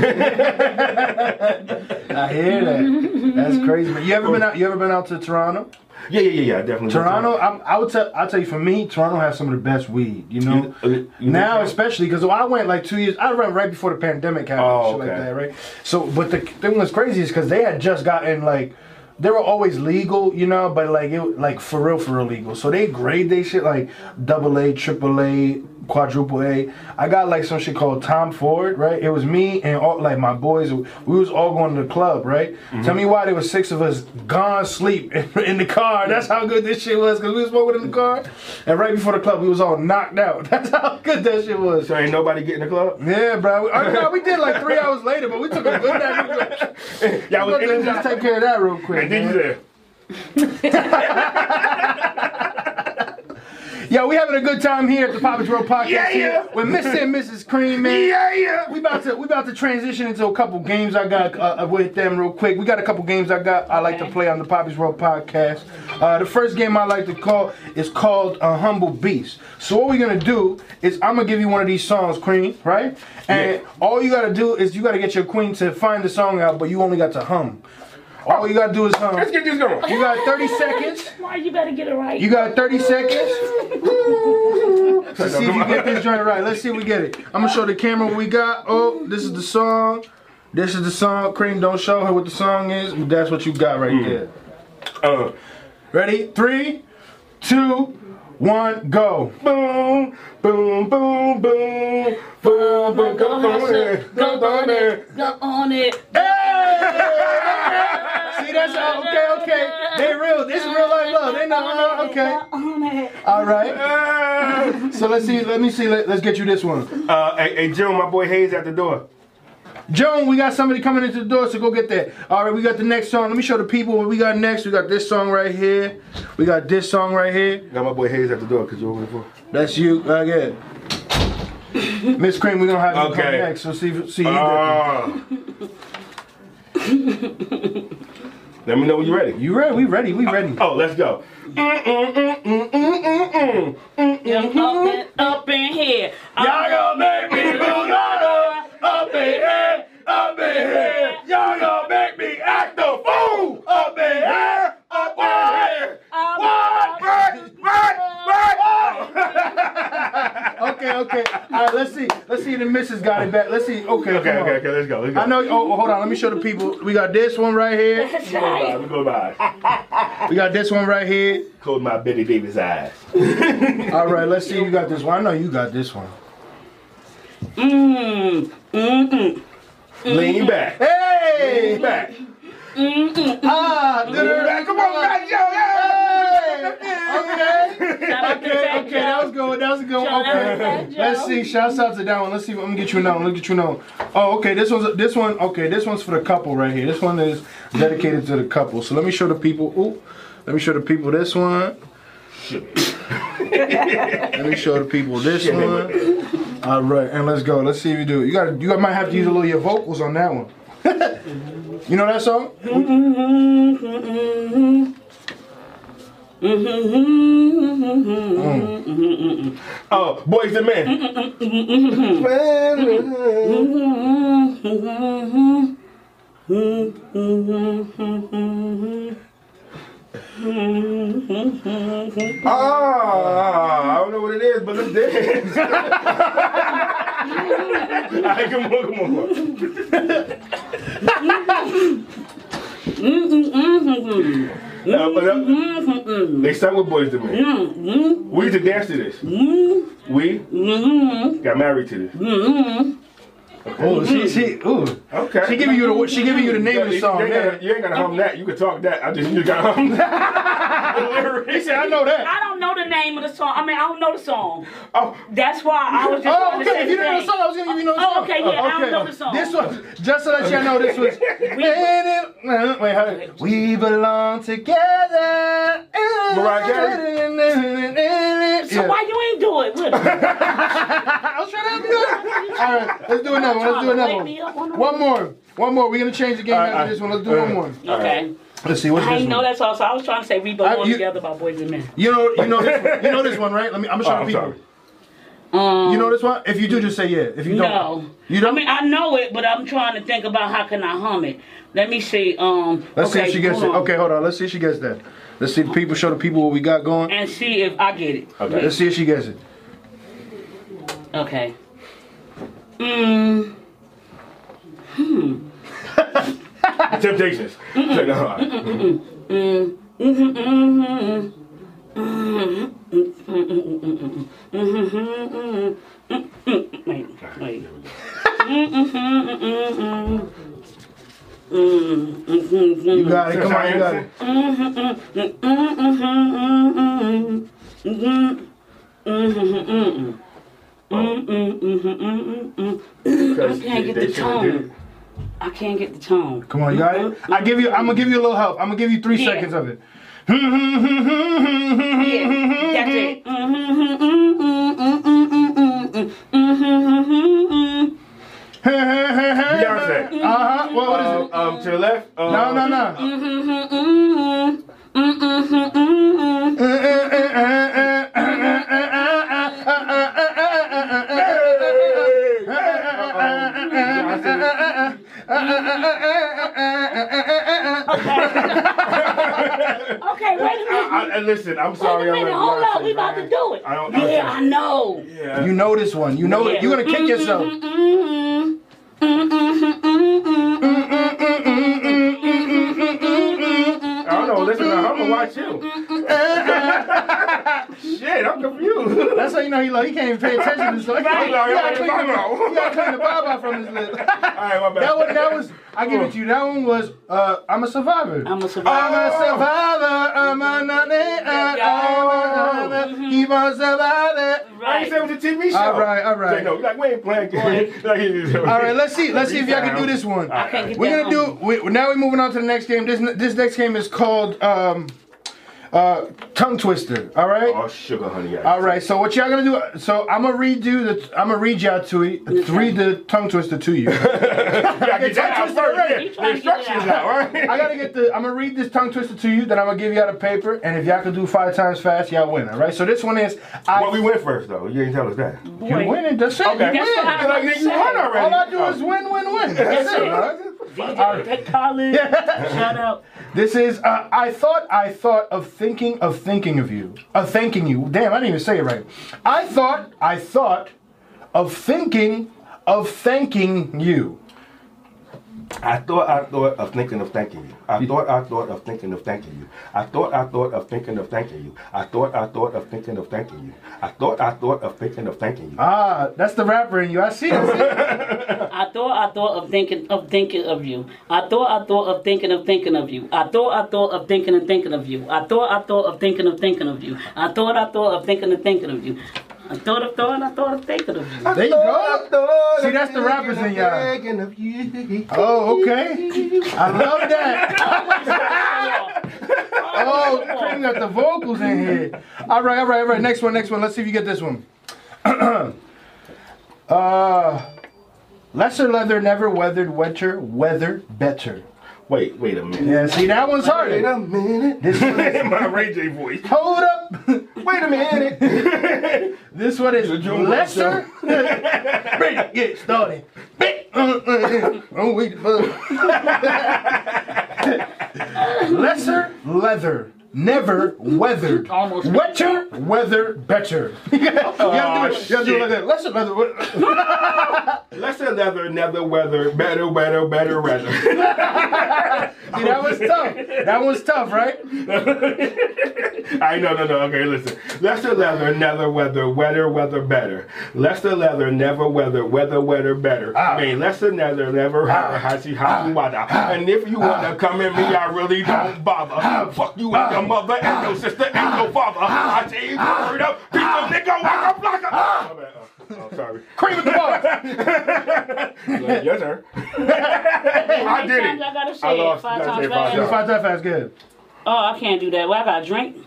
I hear that. That's crazy, man. You ever been out? You ever been out to Toronto? Yeah, yeah, yeah, yeah, definitely. Toronto, I'm, I would tell. I'll tell you, for me, Toronto has some of the best weed. You know, You- uh, you now especially because I went like two years. I went right before the pandemic happened, Oh, shit like that, right? So, but the thing was crazy is because they had just gotten like. They were always legal, you know, but like it like for real, for real legal. So they grade they shit like double A, triple A, quadruple A. I got like some shit called Tom Ford, right? It was me and all like my boys. We was all going to the club, right? Mm-hmm. Tell me why there was six of us gone sleep (laughs) in the car. That's how good this shit was because we was smoking in the car. And right before the club, we was all knocked out. (laughs) That's how good that shit was. So ain't nobody getting the club? Yeah, bro. I (laughs) no, we did like three hours later, but we took a good nap. Y'all was Let's in just take care of that real quick. And then you said, Yo, we having a good time here at the Papa's World Podcast Yeah, yeah. with Mr. and Mrs. Cream, man. yeah, yeah. We about to we about to transition into a couple games I got uh, with them real quick. We got a couple games I got I like to play on the Poppy's World podcast. Uh, the first game I like to call is called uh, Humble Beast. So what we're gonna do is I'm gonna give you one of these songs, Queen, right? And Yeah. all you gotta do is you gotta get your queen to find the song out, but you only got to hum. All you gotta do is hum. Let's get this going. You got 30 seconds. (laughs) Why you better get it right? You got 30 seconds. (laughs) Let's see if you get this joint right. Let's see if we get it. I'm gonna show the camera what we got. Oh, this is the song. This is the song. Cream, don't show her what the song is. but That's what you got right there. Uh, Ready? Three, two, one, go. boom, boom, boom, boom, boom, boom. Go on it, go on it. Go on it. Hey! See, that's how, okay, okay. They real. This is real life love. They know. uh, Okay. Go on it. All right. (laughs) So let's see. Let me see. Let, let's get you this one. Uh, hey, hey, Jim, my boy Hayes at the door. Joan, we got somebody coming into the door, so go get that. All right, we got the next song. Let me show the people what we got next. We got this song right here. We got this song right here. Got my boy Hayes at the door because you open for. That's you. Right here. Miss Cream, we're gonna have you come Okay. next. So see, see you. (laughs) got. Let me know when you're ready. you ready? We ready? We ready? Oh, let's go. Up in, here. Y'all gonna make me uh, move up in here, up in here. Y'all gonna make me act a fool up in here, up in here. Um, um, um, what? What? What? (laughs) What? Okay, okay. All right, let's see. Let's see if the missus got it back. Let's see. Okay, Okay, okay, okay. Let's go. Let's go. I know. Oh, hold on. Let me show the people. We got this one right here. (laughs) That's We go by. right. We go by. We got this one right here. Close my Bette Davis eyes. (laughs) All right, let's see. You got this one. I know you got this one. Mmm. Mm-mm. Mm-hmm. Lean mm-hmm. back. Hey! Lean back. Mm-hmm. Ah! Lean back. Come on, back, yo. Okay. Shout out to Okay, okay, that was good. That was good. Shout out to Okay, let's see. Shouts out to that one. Let's see. I'm gonna get you another. one. Let's get you another. one. Oh, okay. This one's this one. Okay, this one's for the couple right here. This one is dedicated to the couple. So let me show the people. Ooh, let me show the people this one. (laughs) let me show the people this one. All right, and let's go. Let's see if you do it. You got. You might have to use a little of your vocals on that one. (laughs) you know that song? Mm. Oh, boys and men. (laughs) Ah, I don't know what it is, but let's (laughs) dance. Come on, come on. Uh, they start with Boyz II Men. We used to dance to this. We got married to this. Oh, she she. Ooh. Okay. She giving you the she giving you the name of the song. You ain't, man. gotta, you ain't gotta hum that. You can talk that. I just you gotta hum that. The. (laughs) He said, "I know that." I don't know the name of the song. I mean, I don't know the song. Oh, That's why I was just Oh, trying to okay. say If you didn't know the song, I was gonna give you know the Oh, song. okay, yeah, I don't know the song. This was just to let you know. This was. (laughs) Uh, wait, how, we belong together. Mariah So Yeah. why you ain't do it with? (laughs) I was trying to help you. All right, let's do another one. Let's do another Wake me up on one. One more. One more. We're gonna change the game All right, after all right. this one. Let's do All one more. Okay. Let's see what's I this didn't know one. that song, so I was trying to say we belong I- you- together by boys and men. You know, you know this one. You know this one, right? Let me. I'm gonna show Oh, the people. Um, You know this one? If you do, just say yeah. If you don't, no. you don't. I mean, I know it, but I'm trying to think about how can I hum it. Let me see. Um, Let's okay, see if she gets it. on. Okay, hold on. Let's see if she gets that. Let's see the people. Show the people what we got going. And see if I get it. Okay. Let's see if she gets it. Okay. Mm. The Temptations. Check that out. Wait, wait. You got it. Come on, you got it. Mm, mm-hmm, mm, mm-hmm, mm-hmm, I can't get the tone. I can't get the tone. Come on, you got it. I give you. I'm gonna give you a little help. I'm gonna give you three Yeah. seconds of it. Yeah, that's it. Beyonce. Uh huh. What, what is Um, it? um, to the left. Uh, No, no, no. Okay, wait a minute. I, I, listen, I'm sorry. a I'm minute. like Hold Beyonce, up. We about to do it. I don't- I Yeah, don't- I know. Yeah. You know this one. You know it. You're gonna kick yourself. I don't know. Listen, I'm gonna watch you. Shit, I'm confused. That's how you know he like he can't even pay attention to this. Like, (laughs) Right. you gotta clean the- you gotta clean the baba from his lips. (laughs) All right, my bad. That one, that was. I give it to you. That one was. Uh, I'm a survivor. I'm a I'm a survivor. I'm a nutty. I'm a keep on surviving. I ain't say it was a TV show. All right, all right. Say, no, like we ain't playing. (laughs) like, All right, let's see. Let's see if y'all can do this one. I can't get We're gonna do. We, now we're moving on to the next game. This this next game is called um, uh, tongue twister. All right. Oh, sugar honey. All right. So what y'all gonna do? So I'm gonna redo the. I'm gonna read y'all to it. Read the tongue twister to you. (laughs) You gotta get that out Tongue twister first. already. Yeah, the trying to get it instructions out. out, right? I gotta get the. I'm gonna read this tongue twister to you. Then I'm gonna give y'all the paper. And if y'all can do five times fast, y'all win. All right. So this one is. I, Well, we went first though. You didn't tell us that. you win winning. That's it. Okay. You That's win. what I- Like, you won already. All I do is win, win, win. That's (laughs) That's it. it. Bro. DJ Pick College. Shout out. This is. Uh, I thought. I thought of thinking of thinking of you. Of thanking you. Damn, I didn't even say it right. I thought. I thought of thinking of thanking you. I thought I thought of thinking of thanking you. I thought I thought of thinking of thanking you. I thought I thought of thinking of thanking you. I thought I thought of thinking of thanking you. I thought I thought of thinking of thanking you. Ah, that's the rapper in you. I see. I see. I thought I thought of thinking of thinking of you. I thought I thought of thinking of thinking of you. I thought I thought of thinking and thinking of you. I thought I thought of thinking of thinking of you. I thought I thought of thinking and thinking of you. I thought of thought I thought of thinking of you. There you go. See, that's the rappers in y'all. Oh, okay. I love that. (laughs) Oh, Cream got the vocals in here. All right, all right, all right. Next one, next one. Let's see if you get this one. (clears throat) uh, lesser leather, never weathered, wetter, weather, better. Wait, wait a minute. Yeah, see, that one's Wait harder. a minute. This one (laughs) is, My Ray J voice. hold up. Wait a minute. (laughs) This one is June lesser. (laughs) Ready to get started. Oh, wait, uh. lesser leather, never weathered. Almost. Wetter, weather, better. you gotta do it. You gotta do it like that. Lesser leather. Lesser leather, nether weather, better, better, better weather. See, (laughs) that was tough. That was tough, right? (laughs) I know, no, no. Okay, listen. Lesser leather, nether weather, weather, weather, better. Lesser leather, never weather, weather, weather, better. Ah. I mean, lesser leather, never ah. hashi hashi ah. wada. Ah. And if you wanna come at me, I really don't bother. Fuck you and your mother and your sister and your father. I say you word up, piece of nigga, waka flocka. My bad. Oh, sorry. (laughs) Cream with the bars. (laughs) yes, sir. (laughs) I did it. I gotta say I lost. Five times say five fast. times. Five times fast, good. Oh, I can't do that. Well, I gotta drink.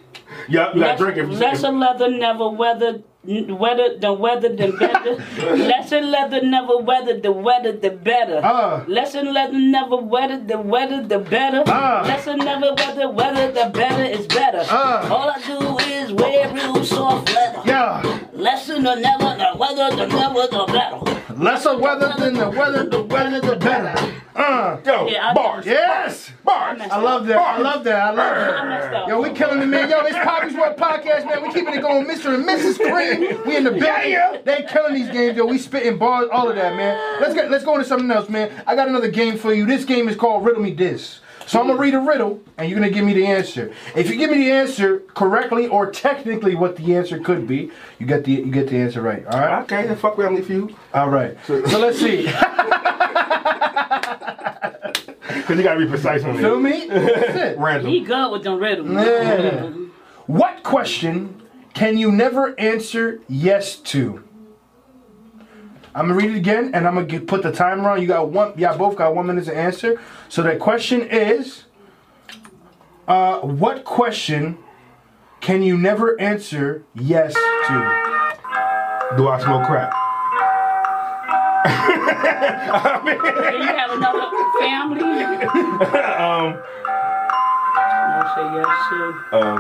Yep, you gotta drink it. lesser leather never weathered. Weather the weather the better. (laughs) lesser leather never weather the weather the better. Uh. lesser leather never weather the weather the better. Uh. lesser never weather weather the better is better. Uh. All I do is wear real soft leather. Yeah. Lesser the never the weather the never the better. Lesser weather than the weather, the weather, the better. Uh. Yo, Yeah, bars. Yes. Bars. I love that. I love that. I love that. up. Yo, we killing it, man. Yo, it's Poppy's World Podcast, man. We keeping it going, Mr. and Mrs. Cream. We in the building. yeah. They killing these games, yo. We spitting bars, all of that, man. Let's get let's go into something else, man. I got another game for you. This game is called Riddle Me This. So I'm gonna read a riddle, and you're gonna give me the answer. If you give me the answer correctly or technically what the answer could be, you get the you get the answer right. All right. Okay, then fuck Family Feud. All right. So (laughs) let's see. (laughs) Because you gotta be precise on Feel me? (laughs) That's it. Random. He good with them riddles. Yeah. What question can you never answer yes to? I'm gonna read it again, and I'm gonna get, put the timer on. You got one. Y'all both got one minute to answer. So the question is, uh, what question can you never answer yes to? Do I smoke crack? Do you have another family? (laughs) Um, I'll say yes to. um,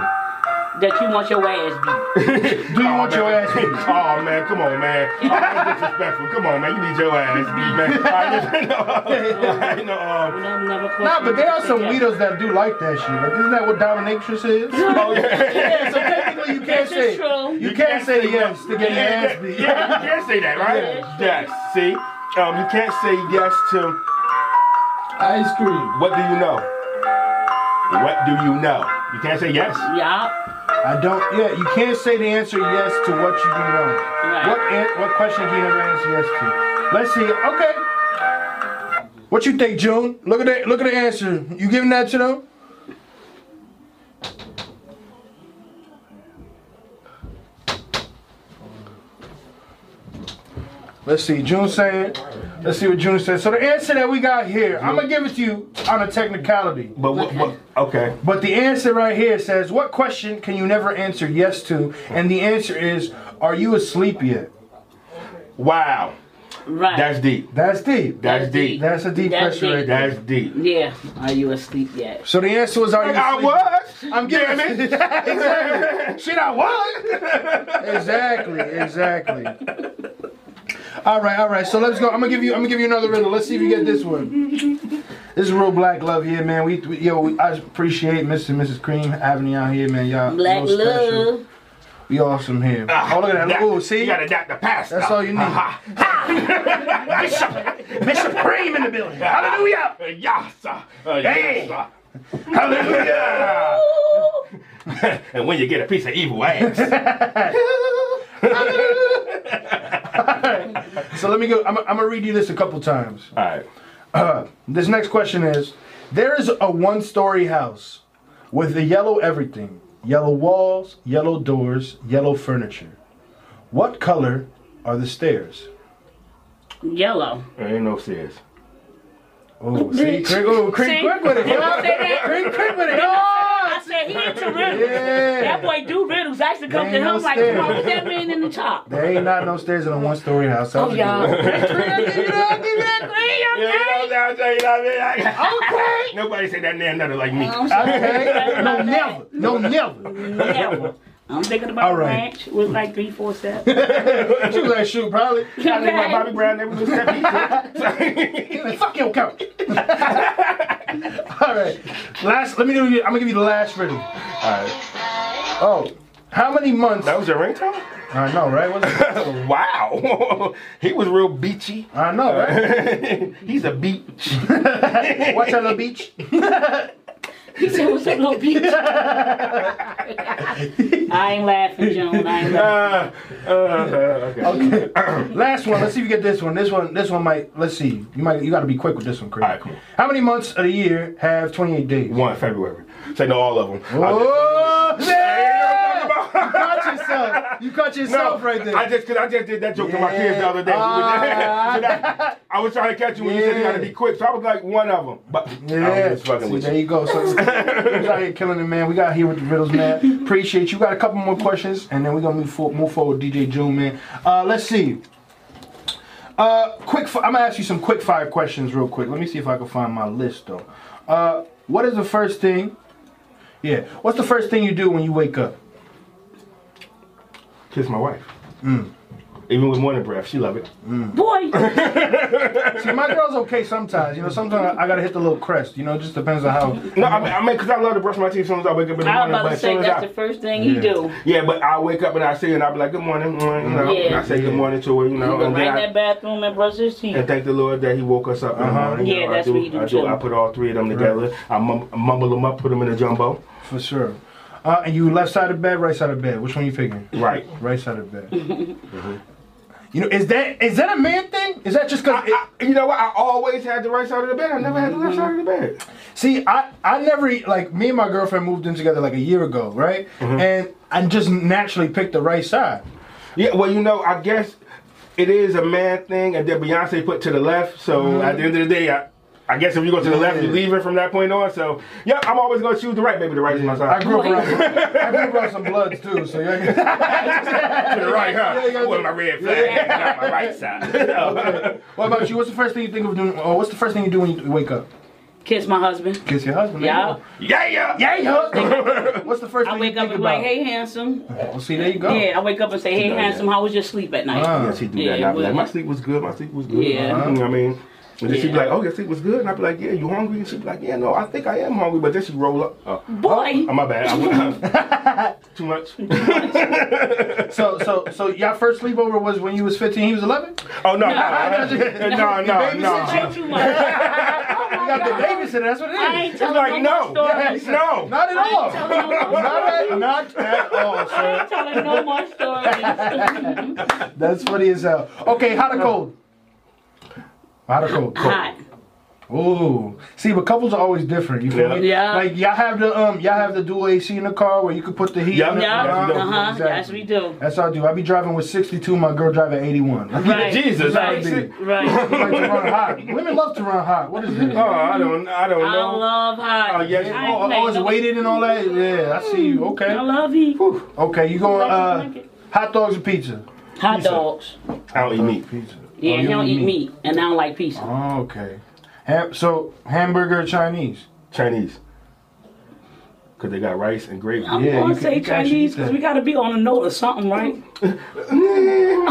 That you want your ass beat. (laughs) Do you want your ass beat? (laughs) Oh man, come on, man. (laughs) Oh, that's disrespectful. Come on, man. You need your ass beat, man. I just, no, no, um, Never, never Nah, but there are some weirdos that do like that shit. Like, isn't that what dominatrix is? oh yeah. Yeah, so technically you can't This say is true. you can't say yes to get your ass beat. Yeah, you can't say that, right? Yeah. Yes. See, um, you can't say yes to Ice cream. what do you know? What do you know? You can't say yes. Yeah. I don't. Yeah, you can't say the answer yes to what you do know. Right. What an- what question can you never answer yes to? Let's see. Okay. What you think, June? Look at that. Look at the answer. You giving that to them? Let's see. June saying. Let's see what June said. So the answer that we got here, I'm gonna give it to you on a technicality. But what? what okay. But the answer right here says, What question can you never answer yes to? And the answer is, Are you asleep yet? Wow. Right. That's deep. That's deep. That's deep. That's a deep That's question right there. That's deep. yeah. Are you asleep yet? So the answer was, Are you I asleep? was. I'm giving Damn it. (laughs) exactly. (laughs) Shit, I was. exactly. Exactly. All right, all right. So let's go. I'm gonna give you. I'm gonna give you another riddle. Let's see if you get this one. This is real black love here, man. We, we yo, we, I appreciate Mr. and Mrs. Cream having you out here, man. Y'all, Black real love. We awesome here. oh, look at that. Oh, see, You gotta knock the past. That's all you need. Bishop, Bishop Cream in the building. Hallelujah. Yes. sir. Uh, Hey. yes, sir. Hallelujah. (laughs) and when you get a piece of evil ass. (laughs) (laughs) So let me go. I'm, I'm gonna read you this a couple times. All right. Uh, (clears throat) this next question is: There is a one-story house with the yellow everything, yellow walls, yellow doors, yellow furniture. What color are the stairs? Yellow. There ain't no stairs. Oh, see, (laughs) Craig, oh, Craig, See? quick with it. Did I say that? Craig, quick with it. I said he into riddles. Yeah. That boy do riddles. I used to come to ain't him no like, stairs. come on, what's that mean in the top? There ain't not no stairs in a one-story house. Oh, was a y'all. good one. Okay. Nobody said that name nothing like me. Okay. (laughs) No, never. No, never. Never. I'm thinking about All a right. ranch with like three, four steps. (laughs) She was like, shoot, probably. (laughs) I think my Bobby Brown never was step He like, fuck your couch. (laughs) All right. Last. Let me give you. I'm gonna give you the last riddle. Alright. Oh, how many months? That was your ringtone? I know, right? What's it? wow. he was real beachy. I know, right? He's a beach. Watch out, the beach. He said, what's up, little beach? (laughs) I ain't laughing, Joan. I ain't laughing. Uh, uh, okay. Okay. (clears throat) Last one. Let's see if you get this one. This one. This one might. Let's see. You might. You got to be quick with this one, Chris. All right, cool. How many months of the year have 28 days? One February. Say no, all of them. Oh, Yeah. (laughs) you caught yourself. You caught yourself right there. I just cause I just did that joke to my kids the other day. Ah. (laughs) So that- I was trying to catch you when you said you Yeah. gotta be quick, so I was like one of them. But Yeah, was just fucking See, there you. you go. So we out here killing it, man. We got here with the riddles, man. Appreciate you. Got a couple more questions, and then we're gonna move forward, move forward with DJ June, man. Uh, let's see. Uh, quick. I'm gonna ask you some quick fire questions, real quick. Let me see if I can find my list, though. Uh, what is the first thing? Yeah. What's the first thing you do when you wake up? Kiss my wife. Mm. Even with morning breath, she love it. Boy, (laughs) See, my girl's okay sometimes. You know, sometimes I gotta hit the little crest. You know, it just depends on how. No, I mean, I mean, cause I love to brush my teeth as soon as I wake up in the I was morning. about But to say that's I, the first thing you do. yeah, but I wake up and I see her and I be like, good morning, you know, Yeah. and I say good morning to her, you You know, go and right in that bathroom and brush his teeth. and thank the Lord that He woke us up. in the Uh-huh. morning. Yeah, know, that's I do, what you do, I too. I put all three of them together. I mumble them up, put them in a jumbo. For sure. Uh, and you left side of bed, right side of bed. Which one you picking? Right. Right side of bed. (laughs) Mm-hmm. You know, is that is that a man thing? Is that just because? I, I- you know what? I always had the right side of the bed. I never had the left side of the bed. See, I I never like me and my girlfriend moved in together like a year ago, right? Mm-hmm. And I just naturally picked the right side. Yeah, well, you know, I guess it is a man thing, and then Beyonce put to the left. So mm-hmm. at the end of the day, I, I guess if you go to the left, you leave it from that point on. So yeah, I'm always gonna choose the right. Maybe the right is my I side. grew up around, I grew up around some bloods too, so yeah. (laughs) to the right, huh? Yeah, you gotta With my red flag, got my right side. (laughs) What about you? What's the first thing you think of doing? Or what's the first thing you do when you wake up? Kiss my husband. Kiss your husband. there Yeah. yeah, yeah, Yeah, your husband. What's the first I thing wake you up think and be like, hey, handsome. Well, see, there you go. Yeah, I wake up and say, hey, does handsome, how was your sleep at night? Ah. Yeah, she do Yeah, that. And I be like, my sleep was good. My sleep was good. Yeah. You know what I mean? And then she'd be like, oh, your sleep was good. And I'd be like, yeah, you hungry? And she'd be like, yeah, no, I think I am hungry. But then she'd roll up. Oh, Boy, oh, oh my bad. I went, (laughs) too much. So, so, so, your first sleepover was when you was 15. He was 11. Oh no, (laughs) no, no, You no, no, no. babysat too much. (laughs) You got the Davidson. That's what it is. I ain't It's telling like, no, no. more stories. No. Not at all. telling no more Not at, not at all, I ain't telling no more stories. That's funny as hell. Okay, hot or cold? Hot or cold? Cold. Hot. Ooh. See, but couples are always different. You feel me? Yeah. Like y'all have the um, y'all have the dual AC in the car where you could put the heat. Yeah. in it. Yeah, Yeah, we do. uh huh. Exactly. Yes, we do. That's how I do. I be driving with 62. My girl drive at 81. (laughs) I Right. Jesus. Right. I- Right. like to run hot. Women love to run hot. What is this? Oh, I don't. I don't I know. love hot. Oh, yes. I ain't Oh, make oh, it's no- weighted and all that. Yeah, I see you. Okay. I Okay. love heat. Okay, you going uh, hot dogs or pizza? Hot Pizza. dogs. I don't eat meat. Pizza. Yeah, Oh, he you don't eat meat, and I don't like pizza. Oh, okay. Ham- so hamburger Chinese? Chinese. Cause they got rice and gravy. I'm Yeah, gonna can- say you can Chinese because we gotta be on a note or something, right? (laughs)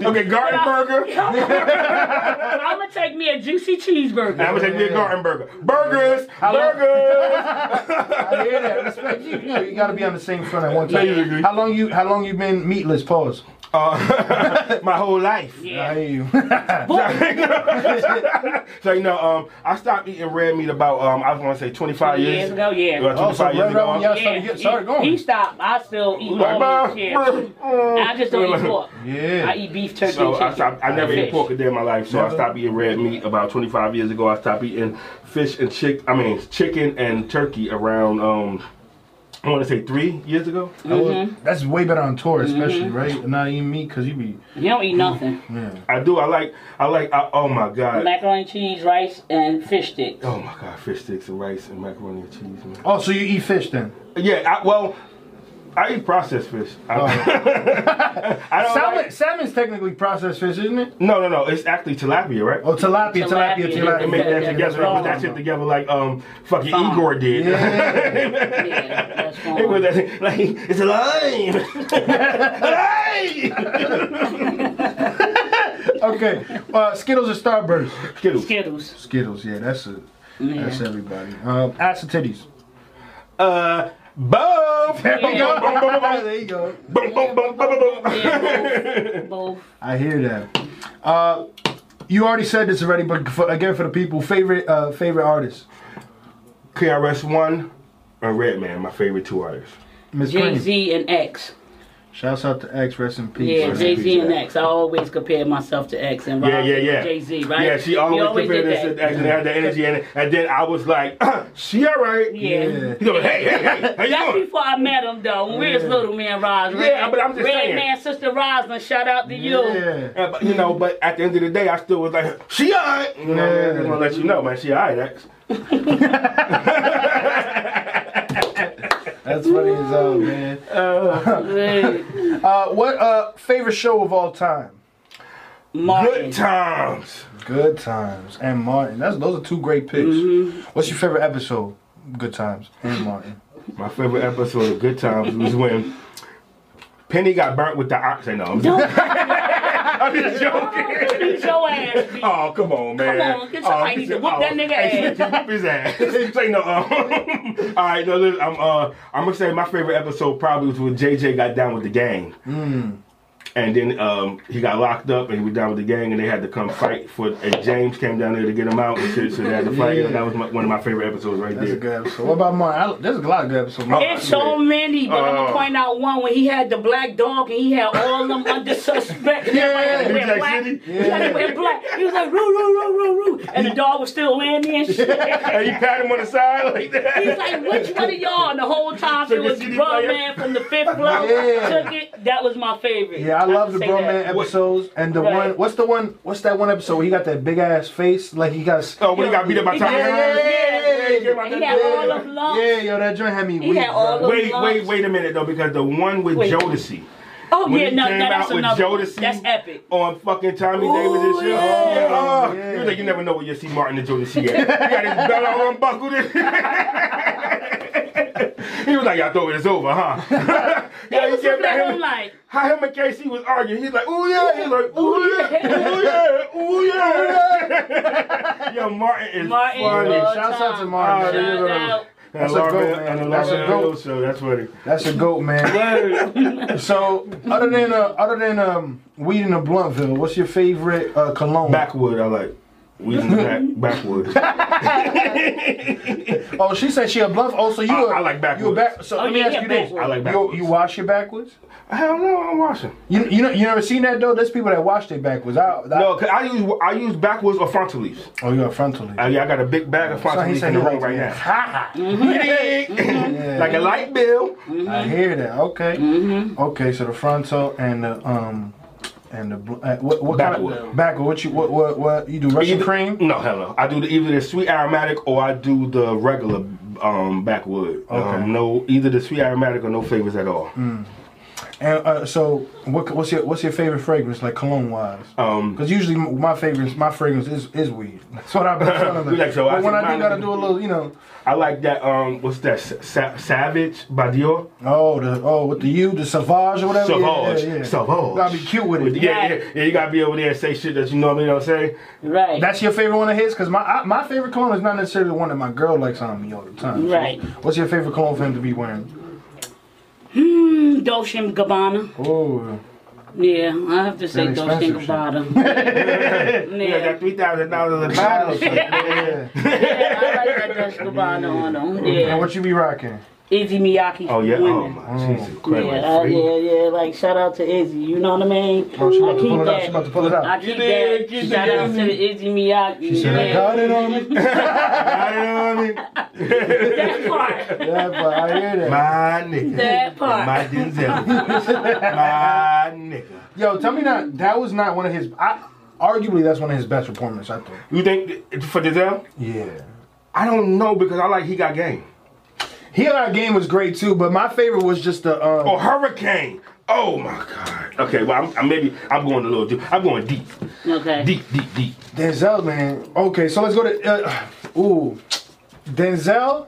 Okay, garden burger. (laughs) I'm gonna take me a juicy cheeseburger. I'm gonna take me a garden burger. Burgers, long- burgers. I hear that. Respect you. You, know, you gotta be on the same front at one time. Yeah. How long you? How long you been meatless? Pause. Uh, (laughs) my whole life. I Yeah. hear you. (laughs) (laughs) So you know, um, I stopped eating red meat about um, I was gonna say 25 years, Years ago, yeah. About Oh, so 25 years right around when ago. y'all started, get, started he, going. he stopped. I still eat Like, all meat. Yeah. I just don't eat pork. yeah. I eat beef, turkey, So chicken. I stopped. I never and ate pork a day in my life. So I stopped eating red meat about 25 years ago. I stopped eating fish and chick. I mean chicken and turkey around um, I want to say three years ago. Was- Mm-hmm. that's way better on tour, especially right. Not even meat because you be You don't eat nothing. yeah. I do. I like. I like. I, oh my god. Macaroni, cheese, rice, and fish sticks. Oh my god, fish sticks and rice and macaroni and cheese, man. Oh, so you eat fish then? Yeah, I, well, I eat processed fish. I, (laughs) (laughs) (laughs) I don't Salmon, like, salmon's technically processed fish, isn't it? No, no, no. It's actually tilapia, right? Oh, tilapia, tilapia, Tilapia. tilapia. They make that yeah, together. They put that shit together like um fucking Farm. Igor did. Yeah. (laughs) Yeah, that's They put fine. that like it's alive. alive. (laughs) okay. Uh, Skittles or Starburst? Skittles. Skittles. Skittles, yeah, that's it. Yeah. That's everybody. Um, ass or titties? Uh, both. There you go. Boom, boom, boom, boom, there you go. boom, boom, boom, boom, boom, boom. Yeah, both. both. I hear that. Uh, you already said this already, but for, again for the people, favorite uh, favorite artist, KRS One and Redman, my favorite two artists. Miss Jay Z and X. Shouts out to X, rest in peace. Yeah, Jay Z and. X. I always compare myself to X and Rob Yeah, yeah, yeah. Jay Z, right? Yeah, she We always, compared us to. X and had the energy in it. And then I was like, (clears throat) she all right. Yeah. Yeah. He goes, hey, hey, hey, how you That's doing? before I met him though. When we was little, me and Roz. Yeah, but I'm just Red saying. man, sister Roslyn, shout out to you. Yeah. But, you know, but at the end of the day, I still was like, she all right. You know, Yeah. I just want to let you know, man, she all right, X. (laughs) (laughs) That's funny as hell, man. (laughs) Hey, (laughs) Uh, what uh, favorite show of all time? Martin. Good times. Good Times and Martin. That's those are two great picks. Mm-hmm. What's your favorite episode? Good Times and Martin. My favorite episode of Good Times was when Penny got burnt with the ox. I know. I'm just, (laughs) joking. Beat your ass. B. Oh, come on, man. Come on, get somebody oh, to whoop that nigga hey, ass. Snitchy, (laughs) Whoop his ass. (laughs) Say no. Um, all right, no. Listen, I'm. Uh, I'm gonna say my favorite episode probably was when JJ got down with the gang. Hmm. And then um, he got locked up, and he was down with the gang, and they had to come fight for. And James came down there to get him out, and shit, so they had to fight. Yeah. That was my, one of my favorite episodes right That's a there. good episode. What about Martin? I, there's a lot of good episodes. Martin. It's so many, but I'm Oh. gonna point out one when he had the black dog and he had all them (laughs) under suspect. And everybody had to New black. City? He had to wear black. He was like, roo, roo, roo, roo, roo. And the dog was still laying there and (laughs) shit. And you pat him on the side like that. He's like, which one of y'all? And the whole time So it was see the Man from the fifth floor. (laughs) Yeah. Took it. That was my favorite. Yeah, I love the can say Bro. Man episodes and the Right. one. What's the one? What's that one episode where he got that big ass face? Like he got. Oh, when he got beat up by He Tommy had- Hearns? yeah, he came out He had door. all of lumps. Yeah, yo, that joint had me He weak. had all bro. of- Wait, wait, wait a minute though, because the one with Wait. Jodeci. Oh When yeah, he no, came no, out that's with another. one. Jodeci That's epic. on fucking Tommy Davis and shit. yeah. Yeah, uh, Yeah. He was like, you never know where you see Martin and Jodeci at. He got his belt all unbuckled. (laughs) he was like, y'all thought it was over, huh? (laughs) yeah, He was came looking back, him, him like, how him and K-Ci was arguing. He's like, ooh yeah. He's like, ooh (laughs) yeah, ooh yeah, ooh yeah. Yo, Martin is Martin. funny. all Shouts out to. Martin. Oh, Shout out. That's a goat, man. That's a goat. Show. That's funny. That's a goat, man. so, other than uh, other than um, weed in the Bluntville, what's your favorite uh, cologne? Backwood, I like. We using the back, backwoods. (laughs) (laughs) Oh, she said she a bluff. Oh, so you? I- a- I like You a back? So Oh, let me yeah, ask yeah, you this. I like You, backwards. you wash your backwards? Hell no, I'm washing. You you know you never seen that though? There's people that wash their backwards. I, that, No, cause I use I use backwards or fronto leaves. Oh, you got frontally. Uh, yeah, I got a big bag of fronto So he leaves said in he the room likes right now. Ha You (laughs) dig? like a light bill. I hear that. Okay. Mm-hmm. Okay. So the fronto and the um and the uh, what what kind Backwood. of backward? What you what what what you do? Russian Either- cream? No, hell no. I do the, either the sweet aromatic or I do the regular um, backwood. Okay. Mm. Um, no, either the sweet aromatic or no flavors at all. And uh, so what what's your what's your favorite fragrance like cologne wise? Um, Because usually my favorite my fragrance is is weed. (laughs) That's what I've been telling You (laughs) like so, I But when I do gotta do a little, you know. I like that. Um, what's that? Sa- Savage by Dior. Oh, the oh with the U, the Savage or whatever. Savage. Yeah, yeah, yeah. Savage. You gotta be cute with it. Yeah, yeah, yeah. You gotta be over there and say shit that you normally don't say. Right. That's your favorite one of his? Because my I, my favorite cologne is not necessarily the one that my girl likes on me all the time. So Right. what's your favorite cologne for him to be wearing? Hmm, Dolce and Gabbana. Oh, Yeah, I have to say Dolce and. Gabbana. (laughs) Yeah, yeah. that three thousand dollars a bottle. yeah. (laughs) yeah, I like that Dolce and Gabbana on them. Yeah. And what you be rocking? Issey Miyake. Oh yeah. Oh women. my Jesus Yeah, Christ. uh, yeah, yeah, like shout out to Issey, you know what I mean? Oh, she about I to keep pull it out. that. She about to pull it out. I keep Get it, that. get Shout it. out to Issey Miyake. She said, I got it on me. Got it on me. That part. yeah, but I hear that. My nigga. That part. My Denzel. My nigga. Yo, tell me not. that was not one of his. I, arguably, that's one of his best performances. I think. You think th- for Denzel? Yeah. I don't know because I like he got game. He Our Game was great too, but my favorite was just the. Um, Oh, Hurricane. Oh my God. Okay, well, I'm, I'm maybe I'm going a little deep. I'm going deep, Okay. deep, deep, deep. Denzel, man. Okay, so let's go to. Uh, ooh, Denzel.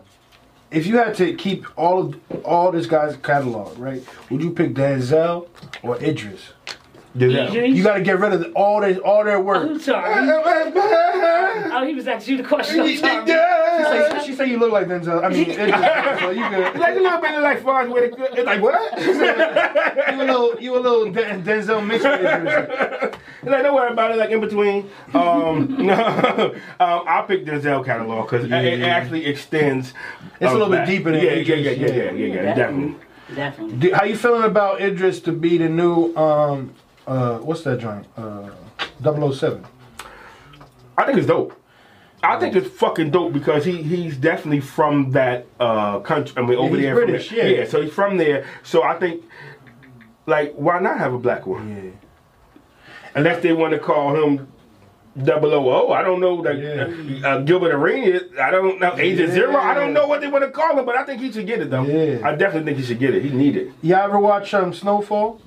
If you had to keep all of all this guy's catalog, right? Would you pick Denzel or Idris? Denzel. Idris? You got to get rid of all their all their work. I'm sorry. (laughs) Oh, he was asking you the question. I'm sorry. She say, she say you look like Denzel. I mean, Idris, so you good. Like a little bit like Fonz with it. It's like what? (laughs) You a little, you a little Den- Denzel mixed like don't worry about it. Like in between. Um, (laughs) no, um, I'll pick Denzel catalog because it, it actually extends. It's a little bit deeper than yeah, Idris, yeah, yeah, yeah, yeah. yeah, yeah, yeah, definitely. Definitely. Do- How you feeling about Idris to be the new um uh what's that joint uh 007? I think it's dope. I think it's fucking dope because he he's definitely from that uh country. I mean, over he's there. from British, there. yeah. yeah. So he's from there. So I think, like, why not have a black one? Yeah. Unless they want to call him Double O O. I don't know that Yeah. uh, Gilbert Arenas. I don't know Agent Yeah. Zero. I don't know what they want to call him, but I think he should get it though. Yeah. I definitely think he should get it. He need it. Y'all ever watch um Snowfall?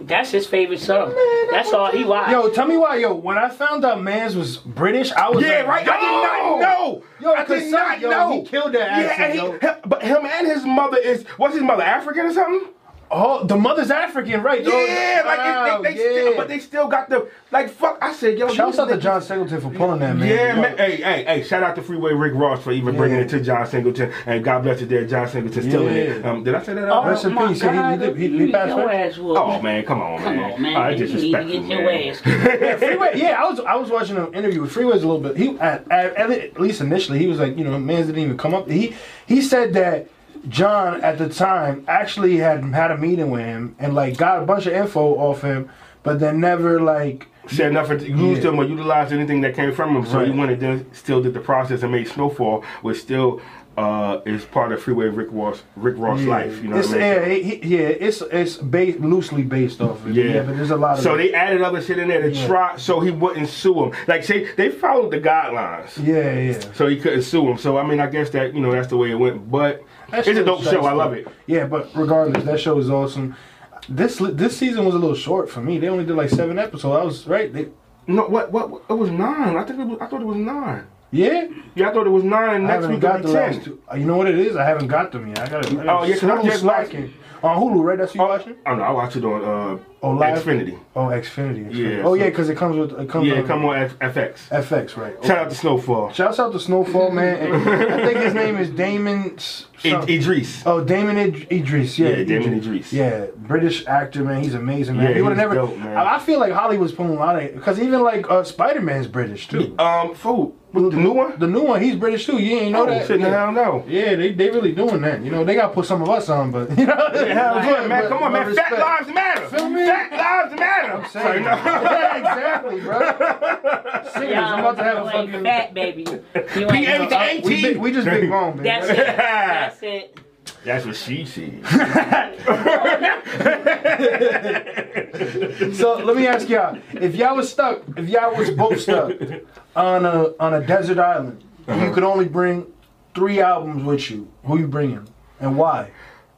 That's his favorite song. That's all he watched. Yo, tell me why, yo. When I found out Mans was British, I was Yeah, like, right. I did not know. Yo, I did son, not yo, know. he killed that Yeah, accent, and he, yo. but him and his mother is what's his mother African or something? Oh, the mother's African, right? Yeah, Oh, like wow, they, they yeah. still, but they still got the like. Fuck, I said, yo. Shouts these out to niggas- John Singleton for pulling that, man. Yeah, man. Hey, hey, hey! Shout out to Freeway Rick Ross for even bringing it to John Singleton, and God bless it, there, John Singleton still in it. Um, did I say that? Oh, out Rest in my peace. Yeah, he- God, he he- he passed your away. ass. Oh man, come on, Come man! on, man. Oh, that's you need to disrespectful, get your ass. (laughs) Yeah, Freeway. Yeah, I was I was watching an interview with Freeway's a little bit. He at, at, at least initially he was like, you know, man's didn't even come up. He he said that John at the time actually had had a meeting with him and like got a bunch of info off him, but then never like Said nothing, used Yeah. him or utilized anything that came from him. So he went and then still did the process and made Snowfall, which still uh, is part of Freeway Rick Ross Rick Ross life. You know it's what I mean? yeah, yeah, it's it's based loosely based off of it. Yeah. but there's a lot of So they added other shit in there to Yeah. try so he wouldn't sue him. Like say they followed the guidelines. yeah, yeah. So he couldn't sue him. So I mean I guess that, you know, that's the way it went. But it's a dope show. I love it. Yeah, but regardless, that show is awesome. This this season was a little short for me. They only did like seven episodes. I was right. They, No, what, what, what? It was nine. I think it was. I thought it was nine. yeah, Yeah, I thought it was nine. And I next haven't week got it'll the ten. last two. Uh, You know what it is? I haven't got them yet. I got. Oh, yeah, 'cause I Hulu just watched- slacking on Hulu, right? That's what you watching. Oh no, I watched it on uh, Oh, live. Xfinity. Oh, Xfinity. Xfinity. Yeah, Oh so- yeah, because it comes with it comes. Yeah, with come on F- FX. FX, right? Shout out to Snowfall. Shouts out to Snowfall, man. (laughs) I think his name is Damon. s- I- Idris. Oh, Damon Id- Idris. Yeah, Yeah, Damon Idris. Yeah, British actor, man. He's amazing, man. Yeah, he would have never. dope, man. I, feel like Hollywood's pulling a lot of because even like uh, Spider Man's British too. Um, food. The new one? The new one, he's British too. You ain't know Oh, that? shit, yeah. Don't know. Yeah, they they really doing that. You know, they gotta put some of us on, but (laughs) you know. Yeah, yeah, man. but- Come on, man. Fat lives matter. Feel me? Fat lives matter. I'm saying. yeah, exactly, bro. (laughs) Serious. I'm about to have a you fucking. fat, baby. You P-A-T-A. ain't. AT. We, we just big wrong, man. That's it. That's it. That's what she said. (laughs) So let me ask y'all: If y'all was stuck, if y'all was both stuck on a on a desert island, and you could only bring three albums with you, who you bringing and why?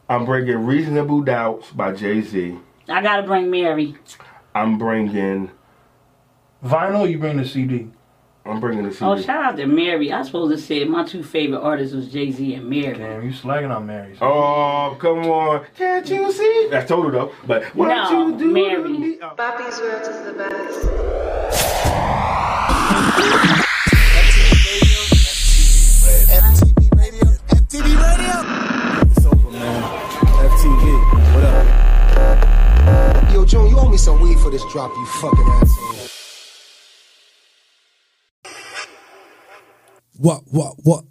I'm bringing Reasonable Doubts by Jay Z. I gotta bring Mary. I'm bringing. Vinyl, you bring the CD. I'm bringing the CD. Oh, shout out to Mary. I supposed to say my two favorite artists was Jay Z and Mary. Damn, you slagging on Mary. Oh, come on. Can't you see? That's total though. But what No, you do Mary. to me? Oh. Bobby's World is the best. FTV Radio. FTV Radio. Joan, you owe me some weed for this drop, you fucking asshole. What, what, what?